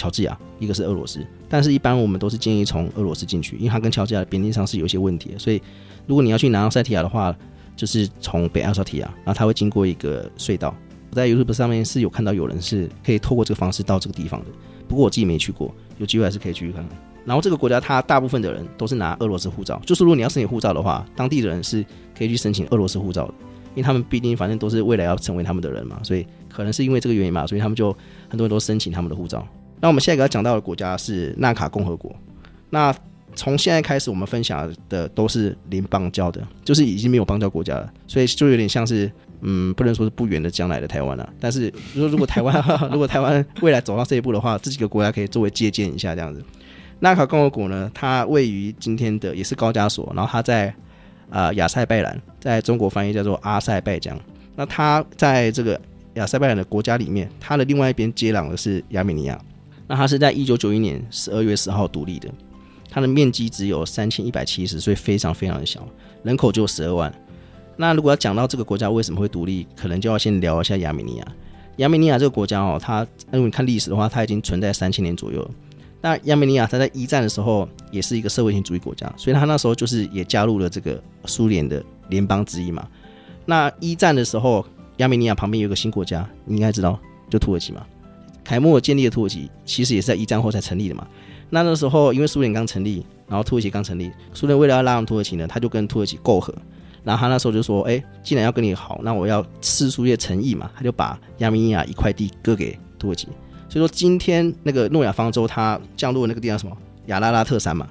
乔治亚，一个是俄罗斯，但是一般我们都是建议从俄罗斯进去，因为它跟乔治亚的边境上是有一些问题的，所以如果你要去南奥塞提亚的话，就是从北奥塞提亚，然后它会经过一个隧道。我在 YouTube 上面是有看到有人是可以透过这个方式到这个地方的，不过我自己没去过，有机会还是可以去看看。然后这个国家它大部分的人都是拿俄罗斯护照，就是如果你要申请护照的话，当地的人是可以去申请俄罗斯护照的，因为他们毕竟反正都是未来要成为他们的人嘛，所以可能是因为这个原因嘛，所以他们就很多人都申请他们的护照。那我们下一个要讲到的国家是纳卡共和国。那从现在开始，我们分享的都是邻邦交的，就是已经没有邦交国家了，所以就有点像是，嗯，不能说是不远的将来的台湾了。但是，如如果台湾 如果台湾未来走到这一步的话，这几个国家可以作为借鉴一下这样子。纳卡共和国呢，它位于今天的也是高加索，然后它在啊、呃、亚塞拜然，在中国翻译叫做阿塞拜疆。那它在这个亚塞拜然的国家里面，它的另外一边接壤的是亚美尼亚。那它是在一九九一年十二月十号独立的，它的面积只有三千一百七十，所以非常非常的小，人口就十二万。那如果要讲到这个国家为什么会独立，可能就要先聊一下亚美尼亚。亚美尼亚这个国家哦，它如果你看历史的话，它已经存在三千年左右。那亚美尼亚它在一战的时候也是一个社会性主义国家，所以它那时候就是也加入了这个苏联的联邦之一嘛。那一战的时候，亚美尼亚旁边有个新国家，你应该知道，就土耳其嘛。凯末尔建立的土耳其，其实也是在一战后才成立的嘛。那那时候，因为苏联刚成立，然后土耳其刚成立，苏联为了要拉拢土耳其呢，他就跟土耳其媾和。然后他那时候就说：“哎，既然要跟你好，那我要释出一些诚意嘛。”他就把亚美尼亚一块地割给土耳其。所以说，今天那个诺亚方舟它降落的那个地方什么亚拉拉特山嘛，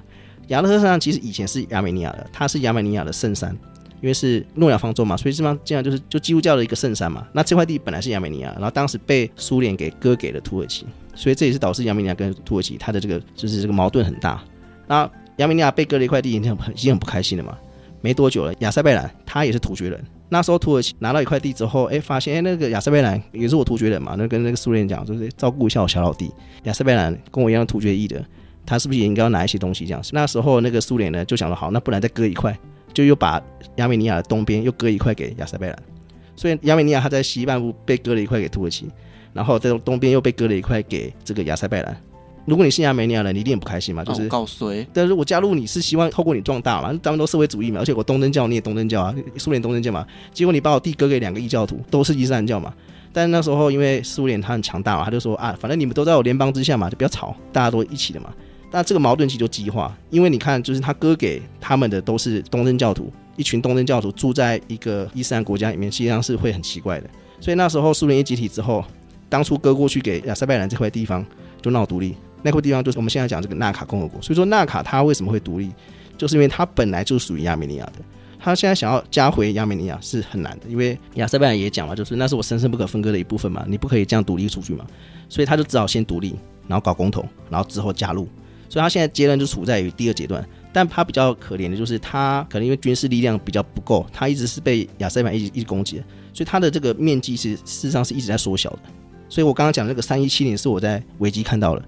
亚拉特山其实以前是亚美尼亚的，它是亚美尼亚的圣山。因为是诺亚方舟嘛，所以这地方这样就是就基督教的一个圣山嘛。那这块地本来是亚美尼亚，然后当时被苏联给割给了土耳其，所以这也是导致亚美尼亚跟土耳其它的这个就是这个矛盾很大。那亚美尼亚被割了一块地，已经很已经很不开心了嘛。没多久了，亚塞拜然他也是突厥人，那时候土耳其拿到一块地之后，哎，发现哎那个亚塞拜然也是我突厥人嘛，那跟那个苏联讲，就是照顾一下我小老弟。亚塞拜然跟我一样突厥裔的，他是不是也应该要拿一些东西这样？那时候那个苏联呢就想了，好，那不然再割一块，就又把亚美尼亚的东边又割一块给亚塞拜然。所以亚美尼亚它在西半部被割了一块给土耳其，然后在东边又被割了一块给这个亚塞拜然。如果你是亚美尼亚人，你一定很不开心嘛？就是告谁，但是我加入你是希望透过你壮大嘛？咱们都社会主义嘛，而且我东正教你也东正教啊，苏联东正教嘛。结果你把我弟割给两个异教徒，都是伊斯兰教嘛。但是那时候因为苏联它很强大嘛，他就说啊，反正你们都在我联邦之下嘛，就不要吵，大家都一起的嘛。那这个矛盾其实就激化，因为你看，就是他割给他们的都是东正教徒，一群东正教徒住在一个伊斯兰国家里面，实际上是会很奇怪的。所以那时候苏联一解体之后，当初割过去给亚塞拜然这块地方就闹独立。那块地方就是我们现在讲这个纳卡共和国，所以说纳卡它为什么会独立，就是因为它本来就属于亚美尼亚的，它现在想要加回亚美尼亚是很难的，因为亚塞拜然也讲了，就是那是我神圣不可分割的一部分嘛，你不可以这样独立出去嘛，所以他就只好先独立，然后搞公投，然后之后加入，所以他现在阶段就处在于第二阶段，但他比较可怜的就是他可能因为军事力量比较不够，他一直是被亚塞拜一直一直攻击，所以他的这个面积是事实上是一直在缩小的，所以我刚刚讲的这个三一七零是我在维基看到了。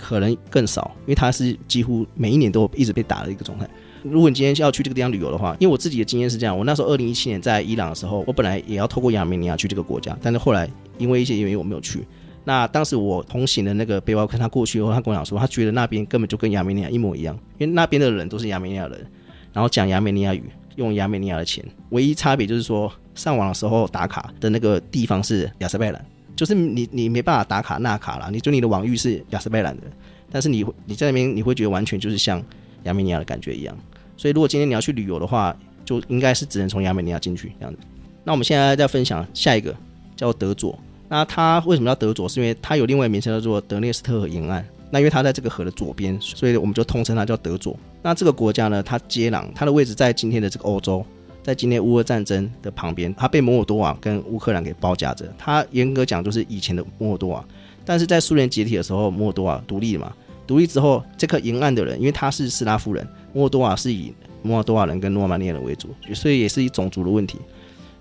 可能更少，因为它是几乎每一年都一直被打的一个状态。如果你今天要去这个地方旅游的话，因为我自己的经验是这样，我那时候二零一七年在伊朗的时候，我本来也要透过亚美尼亚去这个国家，但是后来因为一些原因我没有去。那当时我同行的那个背包客他过去以后，他跟我讲说，他觉得那边根本就跟亚美尼亚一模一样，因为那边的人都是亚美尼亚人，然后讲亚美尼亚语，用亚美尼亚的钱，唯一差别就是说上网的时候打卡的那个地方是亚塞拜然。就是你你没办法打卡纳卡了，你就你的网域是亚塞拜然的，但是你你在那边你会觉得完全就是像亚美尼亚的感觉一样，所以如果今天你要去旅游的话，就应该是只能从亚美尼亚进去这样子。那我们现在再分享下一个叫德佐，那它为什么叫德佐？是因为它有另外一名称叫做德涅斯特河沿岸，那因为它在这个河的左边，所以我们就通称它叫德佐。那这个国家呢，它接壤它的位置在今天的这个欧洲。在今天乌俄战争的旁边，它被摩尔多瓦跟乌克兰给包夹着。它严格讲就是以前的摩尔多瓦，但是在苏联解体的时候，摩尔多瓦独立了嘛。独立之后，这个沿岸的人，因为他是斯拉夫人，摩尔多瓦是以摩尔多瓦人跟诺马尼亚人为主，所以也是一种族的问题，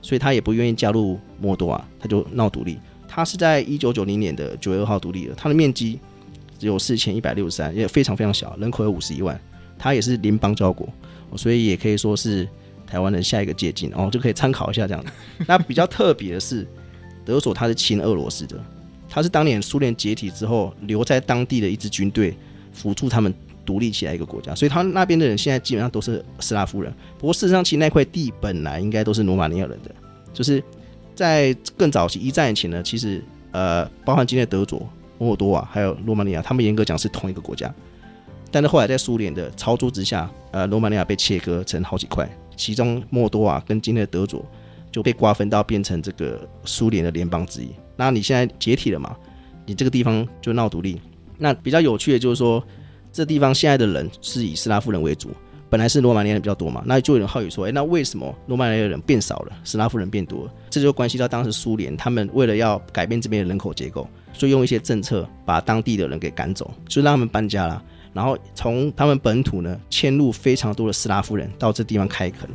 所以他也不愿意加入摩尔多瓦，他就闹独立。他是在一九九零年的九月二号独立的，它的面积只有四千一百六十三，也非常非常小，人口有五十一万，它也是邻邦交国，所以也可以说是。台湾的下一个接近哦，就可以参考一下这样。那比较特别的是，德索他是亲俄罗斯的，他是当年苏联解体之后留在当地的一支军队，辅助他们独立起来一个国家。所以他那边的人现在基本上都是斯拉夫人。不过事实上，其实那块地本来应该都是罗马尼亚人的，就是在更早期一战以前呢，其实呃，包含今天的德佐、摩尔多瓦还有罗马尼亚，他们严格讲是同一个国家。但是后来在苏联的操作之下，呃，罗马尼亚被切割成好几块。其中摩尔多瓦跟今天的德佐就被瓜分到变成这个苏联的联邦之一。那你现在解体了嘛？你这个地方就闹独立。那比较有趣的就是说，这地方现在的人是以斯拉夫人为主，本来是罗马尼亚人比较多嘛。那就有人好奇说，哎，那为什么罗马尼亚人变少了，斯拉夫人变多了？这就关系到当时苏联他们为了要改变这边的人口结构，所以用一些政策把当地的人给赶走，就让他们搬家了。然后从他们本土呢迁入非常多的斯拉夫人到这地方开垦，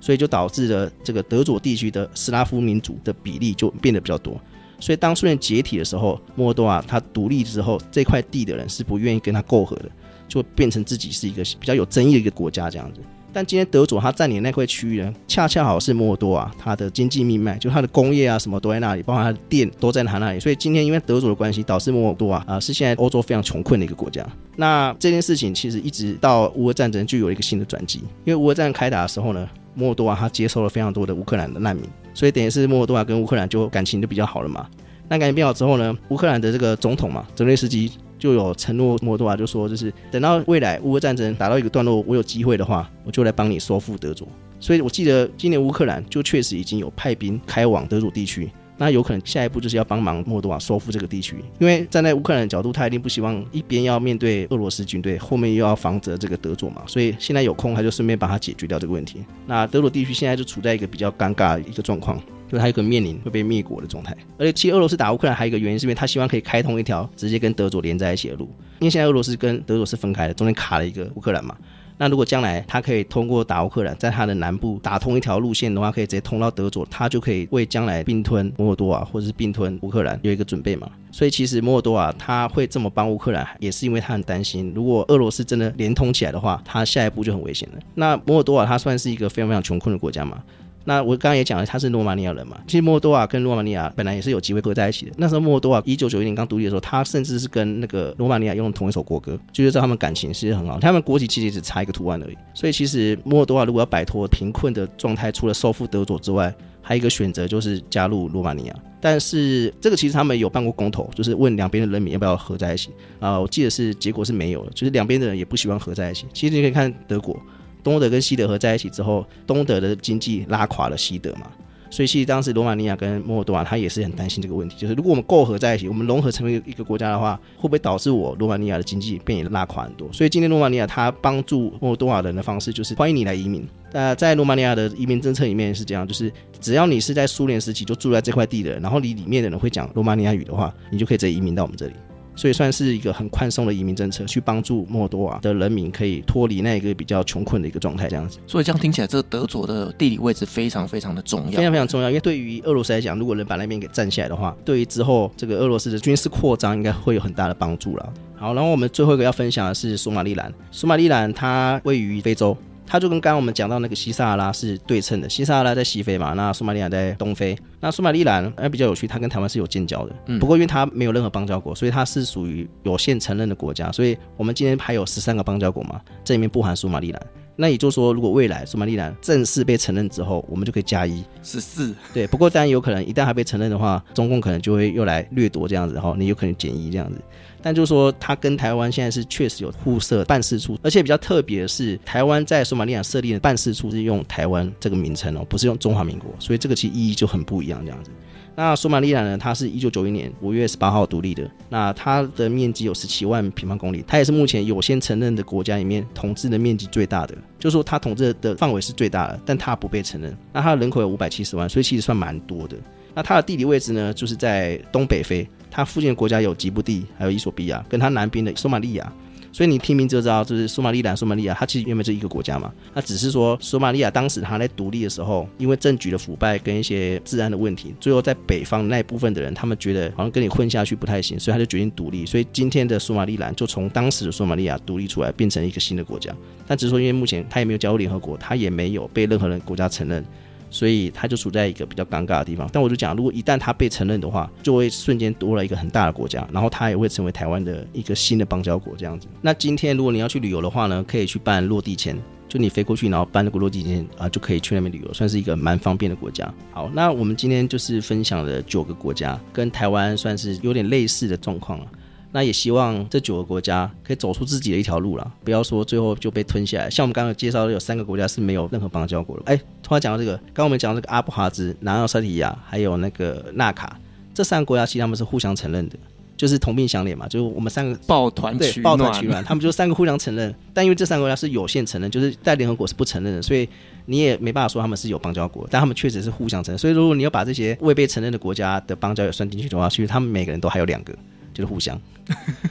所以就导致了这个德佐地区的斯拉夫民族的比例就变得比较多。所以当苏联解体的时候，摩尔多瓦他独立之后，这块地的人是不愿意跟他媾和的，就变成自己是一个比较有争议的一个国家这样子。但今天德佐他占领那块区域呢，恰恰好是摩尔多瓦他的经济命脉，就他的工业啊什么都在那里，包括他的电都在他那里。所以今天因为德佐的关系，导致摩尔多瓦啊是现在欧洲非常穷困的一个国家。那这件事情其实一直到乌俄战争就有一个新的转机，因为乌俄战争开打的时候呢，摩尔多瓦他接收了非常多的乌克兰的难民，所以等于是摩尔多瓦跟乌克兰就感情就比较好了嘛。那感情变好之后呢，乌克兰的这个总统嘛，泽连斯基。就有承诺，摩尔多瓦就说，就是等到未来乌俄战争打到一个段落，我有机会的话，我就来帮你收复德佐。所以我记得今年乌克兰就确实已经有派兵开往德佐地区，那有可能下一步就是要帮忙莫多瓦收复这个地区，因为站在乌克兰的角度，他一定不希望一边要面对俄罗斯军队，后面又要防着这个德佐嘛，所以现在有空他就顺便把它解决掉这个问题。那德佐地区现在就处在一个比较尴尬的一个状况。就他有可能面临会被灭国的状态，而且其实俄罗斯打乌克兰还有一个原因，是因为他希望可以开通一条直接跟德佐连在一起的路，因为现在俄罗斯跟德佐是分开的，中间卡了一个乌克兰嘛。那如果将来他可以通过打乌克兰，在他的南部打通一条路线的话，可以直接通到德佐，他就可以为将来并吞摩尔多瓦或者是并吞乌克兰有一个准备嘛。所以其实摩尔多瓦他会这么帮乌克兰，也是因为他很担心，如果俄罗斯真的连通起来的话，他下一步就很危险了。那摩尔多瓦他算是一个非常非常穷困的国家嘛。那我刚刚也讲了，他是罗马尼亚人嘛。其实莫多瓦跟罗马尼亚本来也是有机会合在一起的。那时候莫多瓦一九九一年刚独立的时候，他甚至是跟那个罗马尼亚用同一首国歌，就是知道他们感情其实很好。他们国籍其实只差一个图案而已。所以其实莫多瓦如果要摆脱贫困的状态，除了收复德佐之外，还有一个选择就是加入罗马尼亚。但是这个其实他们有办过公投，就是问两边的人民要不要合在一起啊、呃。我记得是结果是没有的，就是两边的人也不希望合在一起。其实你可以看德国。东德跟西德合在一起之后，东德的经济拉垮了西德嘛，所以其实当时罗马尼亚跟摩尔多瓦他也是很担心这个问题，就是如果我们够合在一起，我们融合成为一个国家的话，会不会导致我罗马尼亚的经济变也拉垮很多？所以今天罗马尼亚他帮助摩尔多瓦人的方式就是欢迎你来移民。那在罗马尼亚的移民政策里面是这样，就是只要你是在苏联时期就住在这块地的，然后你里面的人会讲罗马尼亚语的话，你就可以直接移民到我们这里。所以算是一个很宽松的移民政策，去帮助莫多瓦的人民可以脱离那个比较穷困的一个状态，这样子。所以这样听起来，这个德佐的地理位置非常非常的重要，非常非常重要。因为对于俄罗斯来讲，如果能把那边给占下来的话，对于之后这个俄罗斯的军事扩张应该会有很大的帮助了。好，然后我们最后一个要分享的是索马利兰。索马利兰它位于非洲。它就跟刚刚我们讲到那个西萨拉是对称的，西萨拉在西非嘛，那苏马利亚在东非。那苏马利兰哎比较有趣，它跟台湾是有建交的，不过因为它没有任何邦交国，所以它是属于有限承认的国家。所以我们今天还有十三个邦交国嘛，这里面不含苏马利兰。那也就是说，如果未来索马利兰正式被承认之后，我们就可以加一十四。对，不过当然有可能一旦还被承认的话，中共可能就会又来掠夺这样子，然后你有可能减一这样子。但就是说，它跟台湾现在是确实有互设办事处，而且比较特别的是，台湾在索马利亚设立的办事处是用台湾这个名称哦，不是用中华民国，所以这个其实意义就很不一样这样子。那索马利兰呢，它是一九九一年五月十八号独立的，那它的面积有十七万平方公里，它也是目前有先承认的国家里面统治的面积最大的，就是说它统治的范围是最大的，但它不被承认。那它的人口有五百七十万，所以其实算蛮多的。那它的地理位置呢，就是在东北非。它附近的国家有吉布地，还有伊索比亚，跟它南边的索马利亚。所以你听名字就知道，就是索马利兰、索马利亚，它其实原本是一个国家嘛。那只是说索马利亚当时它在独立的时候，因为政局的腐败跟一些治安的问题，最后在北方那一部分的人，他们觉得好像跟你混下去不太行，所以他就决定独立。所以今天的索马利兰就从当时的索马利亚独立出来，变成一个新的国家。但只是说，因为目前它也没有加入联合国，它也没有被任何人国家承认。所以他就处在一个比较尴尬的地方，但我就讲，如果一旦他被承认的话，就会瞬间多了一个很大的国家，然后他也会成为台湾的一个新的邦交国这样子。那今天如果你要去旅游的话呢，可以去办落地签，就你飞过去，然后办那个落地签啊，就可以去那边旅游，算是一个蛮方便的国家。好，那我们今天就是分享了九个国家，跟台湾算是有点类似的状况了。那也希望这九个国家可以走出自己的一条路了，不要说最后就被吞下来。像我们刚刚介绍的，有三个国家是没有任何邦交国的。哎，突然讲到这个，刚刚我们讲这个阿布哈兹、南奥塞梯亚，还有那个纳卡，这三个国家其实他们是互相承认的，就是同病相怜嘛。就是我们三个抱团取抱团取暖，他们就三个互相承认。但因为这三个国家是有限承认，就是在联合国是不承认的，所以你也没办法说他们是有邦交国。但他们确实是互相承认。所以如果你要把这些未被承认的国家的邦交也算进去的话，其实他们每个人都还有两个。就是互相，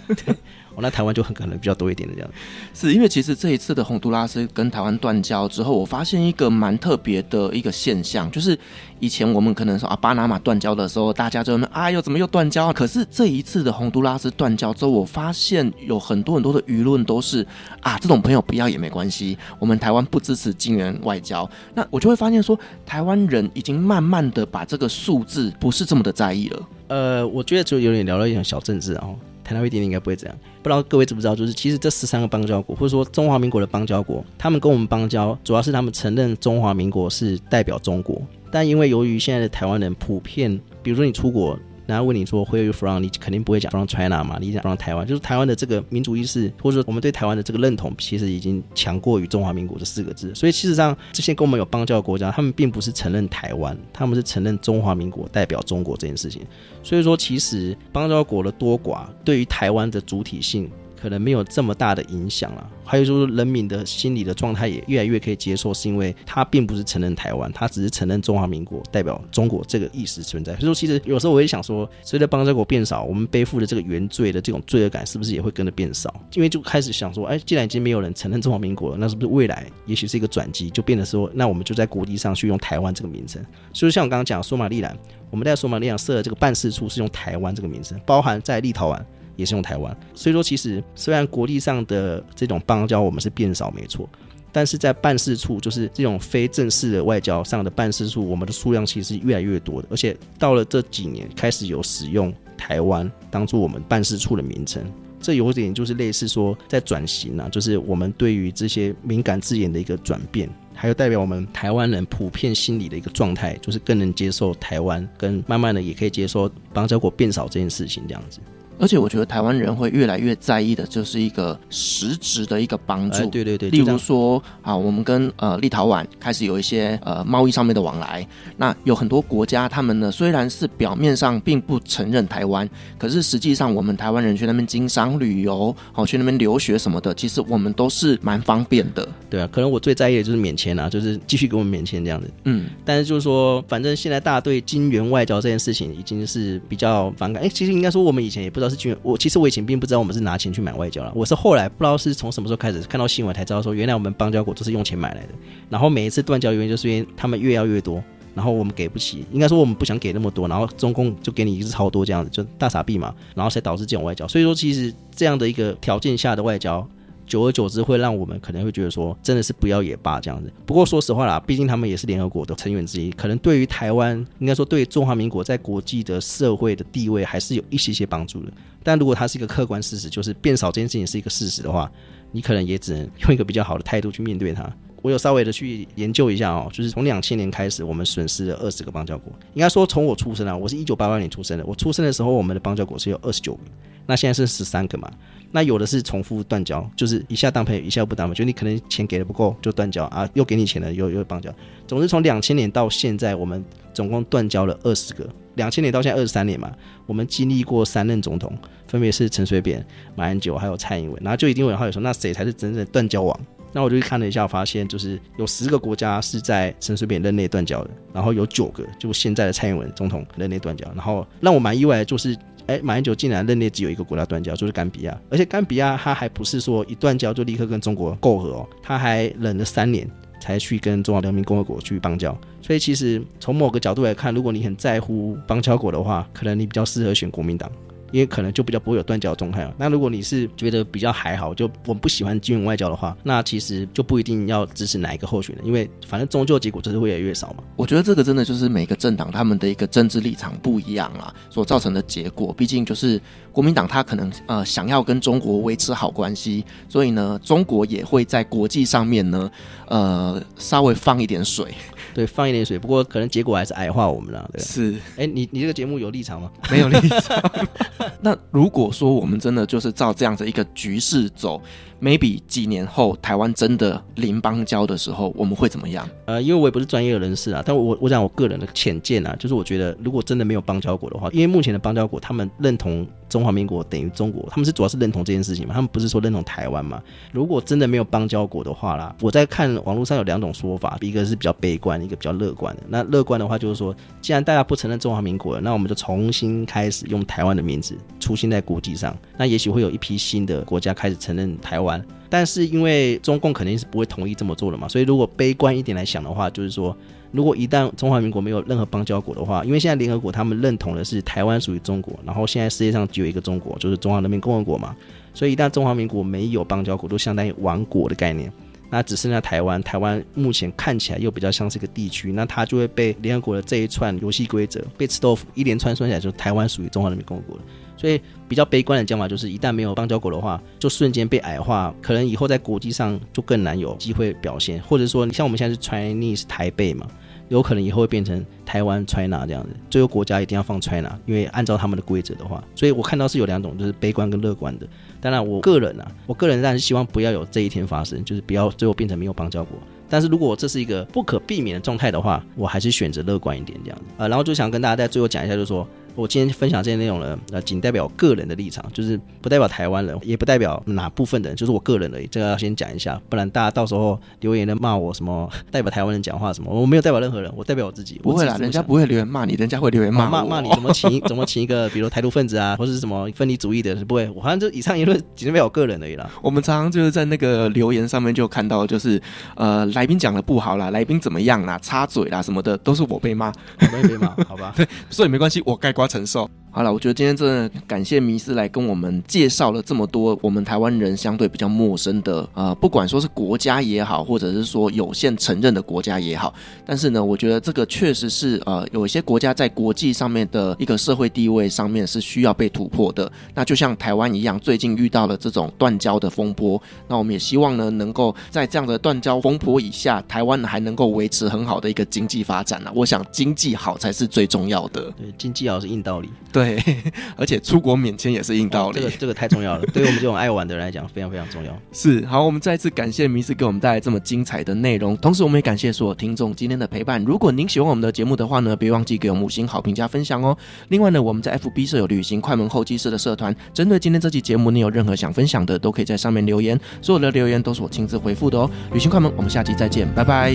对，那台湾就很可能比较多一点的这样，是因为其实这一次的洪都拉斯跟台湾断交之后，我发现一个蛮特别的一个现象，就是以前我们可能说啊巴拿马断交的时候，大家就问啊又怎么又断交啊？可是这一次的洪都拉斯断交之后，我发现有很多很多的舆论都是啊这种朋友不要也没关系，我们台湾不支持金援外交。那我就会发现说，台湾人已经慢慢的把这个数字不是这么的在意了。呃，我觉得就有点聊了一点小政治，哦谈到一点点应该不会这样。不知道各位知不知道，就是其实这十三个邦交国，或者说中华民国的邦交国，他们跟我们邦交，主要是他们承认中华民国是代表中国，但因为由于现在的台湾人普遍，比如说你出国。然后问你说 Where are you from？你肯定不会讲 from China 嘛，你讲 from 台湾，就是台湾的这个民主意识，或者说我们对台湾的这个认同，其实已经强过于中华民国这四个字。所以事实上，这些跟我们有邦交的国家，他们并不是承认台湾，他们是承认中华民国代表中国这件事情。所以说，其实邦交国的多寡对于台湾的主体性可能没有这么大的影响了。还有就是人民的心理的状态也越来越可以接受，是因为他并不是承认台湾，他只是承认中华民国代表中国这个意识存在。所以说，其实有时候我也想说，随着邦交国变少，我们背负的这个原罪的这种罪恶感是不是也会跟着变少？因为就开始想说，哎，既然已经没有人承认中华民国了，那是不是未来也许是一个转机，就变得说，那我们就在国际上去用台湾这个名称？所以像我刚刚讲，索马利兰，我们在索马利兰设的这个办事处是用台湾这个名称，包含在立陶宛。也是用台湾，所以说其实虽然国际上的这种邦交我们是变少没错，但是在办事处就是这种非正式的外交上的办事处，我们的数量其实是越来越多的，而且到了这几年开始有使用台湾当做我们办事处的名称，这有点就是类似说在转型啊，就是我们对于这些敏感字眼的一个转变，还有代表我们台湾人普遍心理的一个状态，就是更能接受台湾，跟慢慢的也可以接受邦交国变少这件事情这样子。而且我觉得台湾人会越来越在意的，就是一个实质的一个帮助。对对对，例如说啊，我们跟呃立陶宛开始有一些呃贸易上面的往来。那有很多国家，他们呢虽然是表面上并不承认台湾，可是实际上我们台湾人去那边经商、旅游，好去那边留学什么的，其实我们都是蛮方便的。对啊，可能我最在意的就是免签啊，就是继续给我们免签这样子。嗯，但是就是说，反正现在大家对金元外交这件事情已经是比较反感。哎，其实应该说我们以前也不知道。是军，我其实我以前并不知道我们是拿钱去买外交了。我是后来不知道是从什么时候开始看到新闻才知道说，原来我们邦交国都是用钱买来的。然后每一次断交原因就是因为他们越要越多，然后我们给不起，应该说我们不想给那么多，然后中共就给你一次超多这样子，就大傻逼嘛，然后才导致这种外交。所以说，其实这样的一个条件下的外交。久而久之，会让我们可能会觉得说，真的是不要也罢这样子。不过说实话啦，毕竟他们也是联合国的成员之一，可能对于台湾，应该说对中华民国在国际的社会的地位，还是有一些些帮助的。但如果它是一个客观事实，就是变少这件事情是一个事实的话，你可能也只能用一个比较好的态度去面对它。我有稍微的去研究一下哦，就是从两千年开始，我们损失了二十个邦交国。应该说，从我出生啊，我是一九八八年出生的，我出生的时候，我们的邦交国是有二十九个，那现在是十三个嘛。那有的是重复断交，就是一下当朋友，一下不当嘛，就你可能钱给的不够就断交啊，又给你钱了又又邦交。总之从两千年到现在，我们总共断交了二十个。两千年到现在二十三年嘛，我们经历过三任总统，分别是陈水扁、马英九还有蔡英文。然后就一定有人说，那谁才是真正的断交王？那我就去看了一下，发现就是有十个国家是在陈水扁任内断交的，然后有九个就现在的蔡英文总统任内断交。然后让我蛮意外的就是。哎，马英九竟然任内只有一个国家断交，就是甘比亚，而且甘比亚他还不是说一断交就立刻跟中国媾和哦，他还忍了三年才去跟中华人民共和国去邦交。所以其实从某个角度来看，如果你很在乎邦交国的话，可能你比较适合选国民党。因为可能就比较不会有断交的状态了。那如果你是觉得比较还好，就我们不喜欢金融外交的话，那其实就不一定要支持哪一个候选人，因为反正终究结果就是越来越少嘛。我觉得这个真的就是每个政党他们的一个政治立场不一样啊，所造成的结果。毕竟就是国民党他可能呃想要跟中国维持好关系，所以呢，中国也会在国际上面呢呃稍微放一点水。对，放一点水，不过可能结果还是矮化我们了。对，是，哎，你你这个节目有立场吗？没有立场。那如果说我们真的就是照这样子一个局势走。Maybe 几年后台湾真的零邦交的时候，我们会怎么样？呃，因为我也不是专业的人士啊，但我我讲我个人的浅见啊，就是我觉得如果真的没有邦交国的话，因为目前的邦交国他们认同中华民国等于中国，他们是主要是认同这件事情嘛，他们不是说认同台湾嘛。如果真的没有邦交国的话啦，我在看网络上有两种说法，一个是比较悲观，一个比较乐观的。那乐观的话就是说，既然大家不承认中华民国了，那我们就重新开始用台湾的名字出现在国际上，那也许会有一批新的国家开始承认台湾。但是因为中共肯定是不会同意这么做的嘛，所以如果悲观一点来想的话，就是说，如果一旦中华民国没有任何邦交国的话，因为现在联合国他们认同的是台湾属于中国，然后现在世界上只有一个中国，就是中华人民共和国嘛，所以一旦中华民国没有邦交国，都相当于亡国的概念，那只剩下台湾，台湾目前看起来又比较像是一个地区，那它就会被联合国的这一串游戏规则被吃豆腐，一连串算下来，就是台湾属于中华人民共和国了。所以比较悲观的讲法就是，一旦没有邦交国的话，就瞬间被矮化，可能以后在国际上就更难有机会表现，或者说，你像我们现在是 Chinese 台北嘛，有可能以后会变成台湾 China 这样子，最后国家一定要放 China，因为按照他们的规则的话，所以我看到是有两种，就是悲观跟乐观的。当然，我个人啊，我个人当然是希望不要有这一天发生，就是不要最后变成没有邦交国。但是如果这是一个不可避免的状态的话，我还是选择乐观一点这样子。呃，然后就想跟大家在最后讲一下，就是说。我今天分享这些内容呢，呃，仅代表我个人的立场，就是不代表台湾人，也不代表哪部分的人，就是我个人而已。这个要先讲一下，不然大家到时候留言的骂我什么 代表台湾人讲话什么，我没有代表任何人，我代表我自己。不会啦，人家不会留言骂你，人家会留言骂骂骂你，怎么请怎么请一个，比如台独分子啊，或者是什么分离主义的，是不会。我好像就以上言论仅代表我个人而已啦。我们常常就是在那个留言上面就看到，就是呃，来宾讲的不好啦，来宾怎么样啦，插嘴啦什么的，都是我被骂，我被骂，好吧？对，所以没关系，我概承受。好了，我觉得今天真的感谢迷斯来跟我们介绍了这么多我们台湾人相对比较陌生的呃，不管说是国家也好，或者是说有限承认的国家也好，但是呢，我觉得这个确实是呃，有一些国家在国际上面的一个社会地位上面是需要被突破的。那就像台湾一样，最近遇到了这种断交的风波，那我们也希望呢，能够在这样的断交风波以下，台湾还能够维持很好的一个经济发展呢。我想经济好才是最重要的。对，经济好是硬道理。对。而且出国免签也是硬道理。哦，这个这个太重要了，对于我们这种爱玩的人来讲，非常非常重要。是，好，我们再次感谢迷斯给我们带来这么精彩的内容，同时我们也感谢所有听众今天的陪伴。如果您喜欢我们的节目的话呢，别忘记给我们五星好评加分享哦。另外呢，我们在 FB 设有旅行快门候机室的社团，针对今天这期节目，你有任何想分享的，都可以在上面留言，所有的留言都是我亲自回复的哦。旅行快门，我们下期再见，拜拜。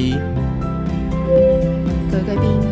各位贵宾，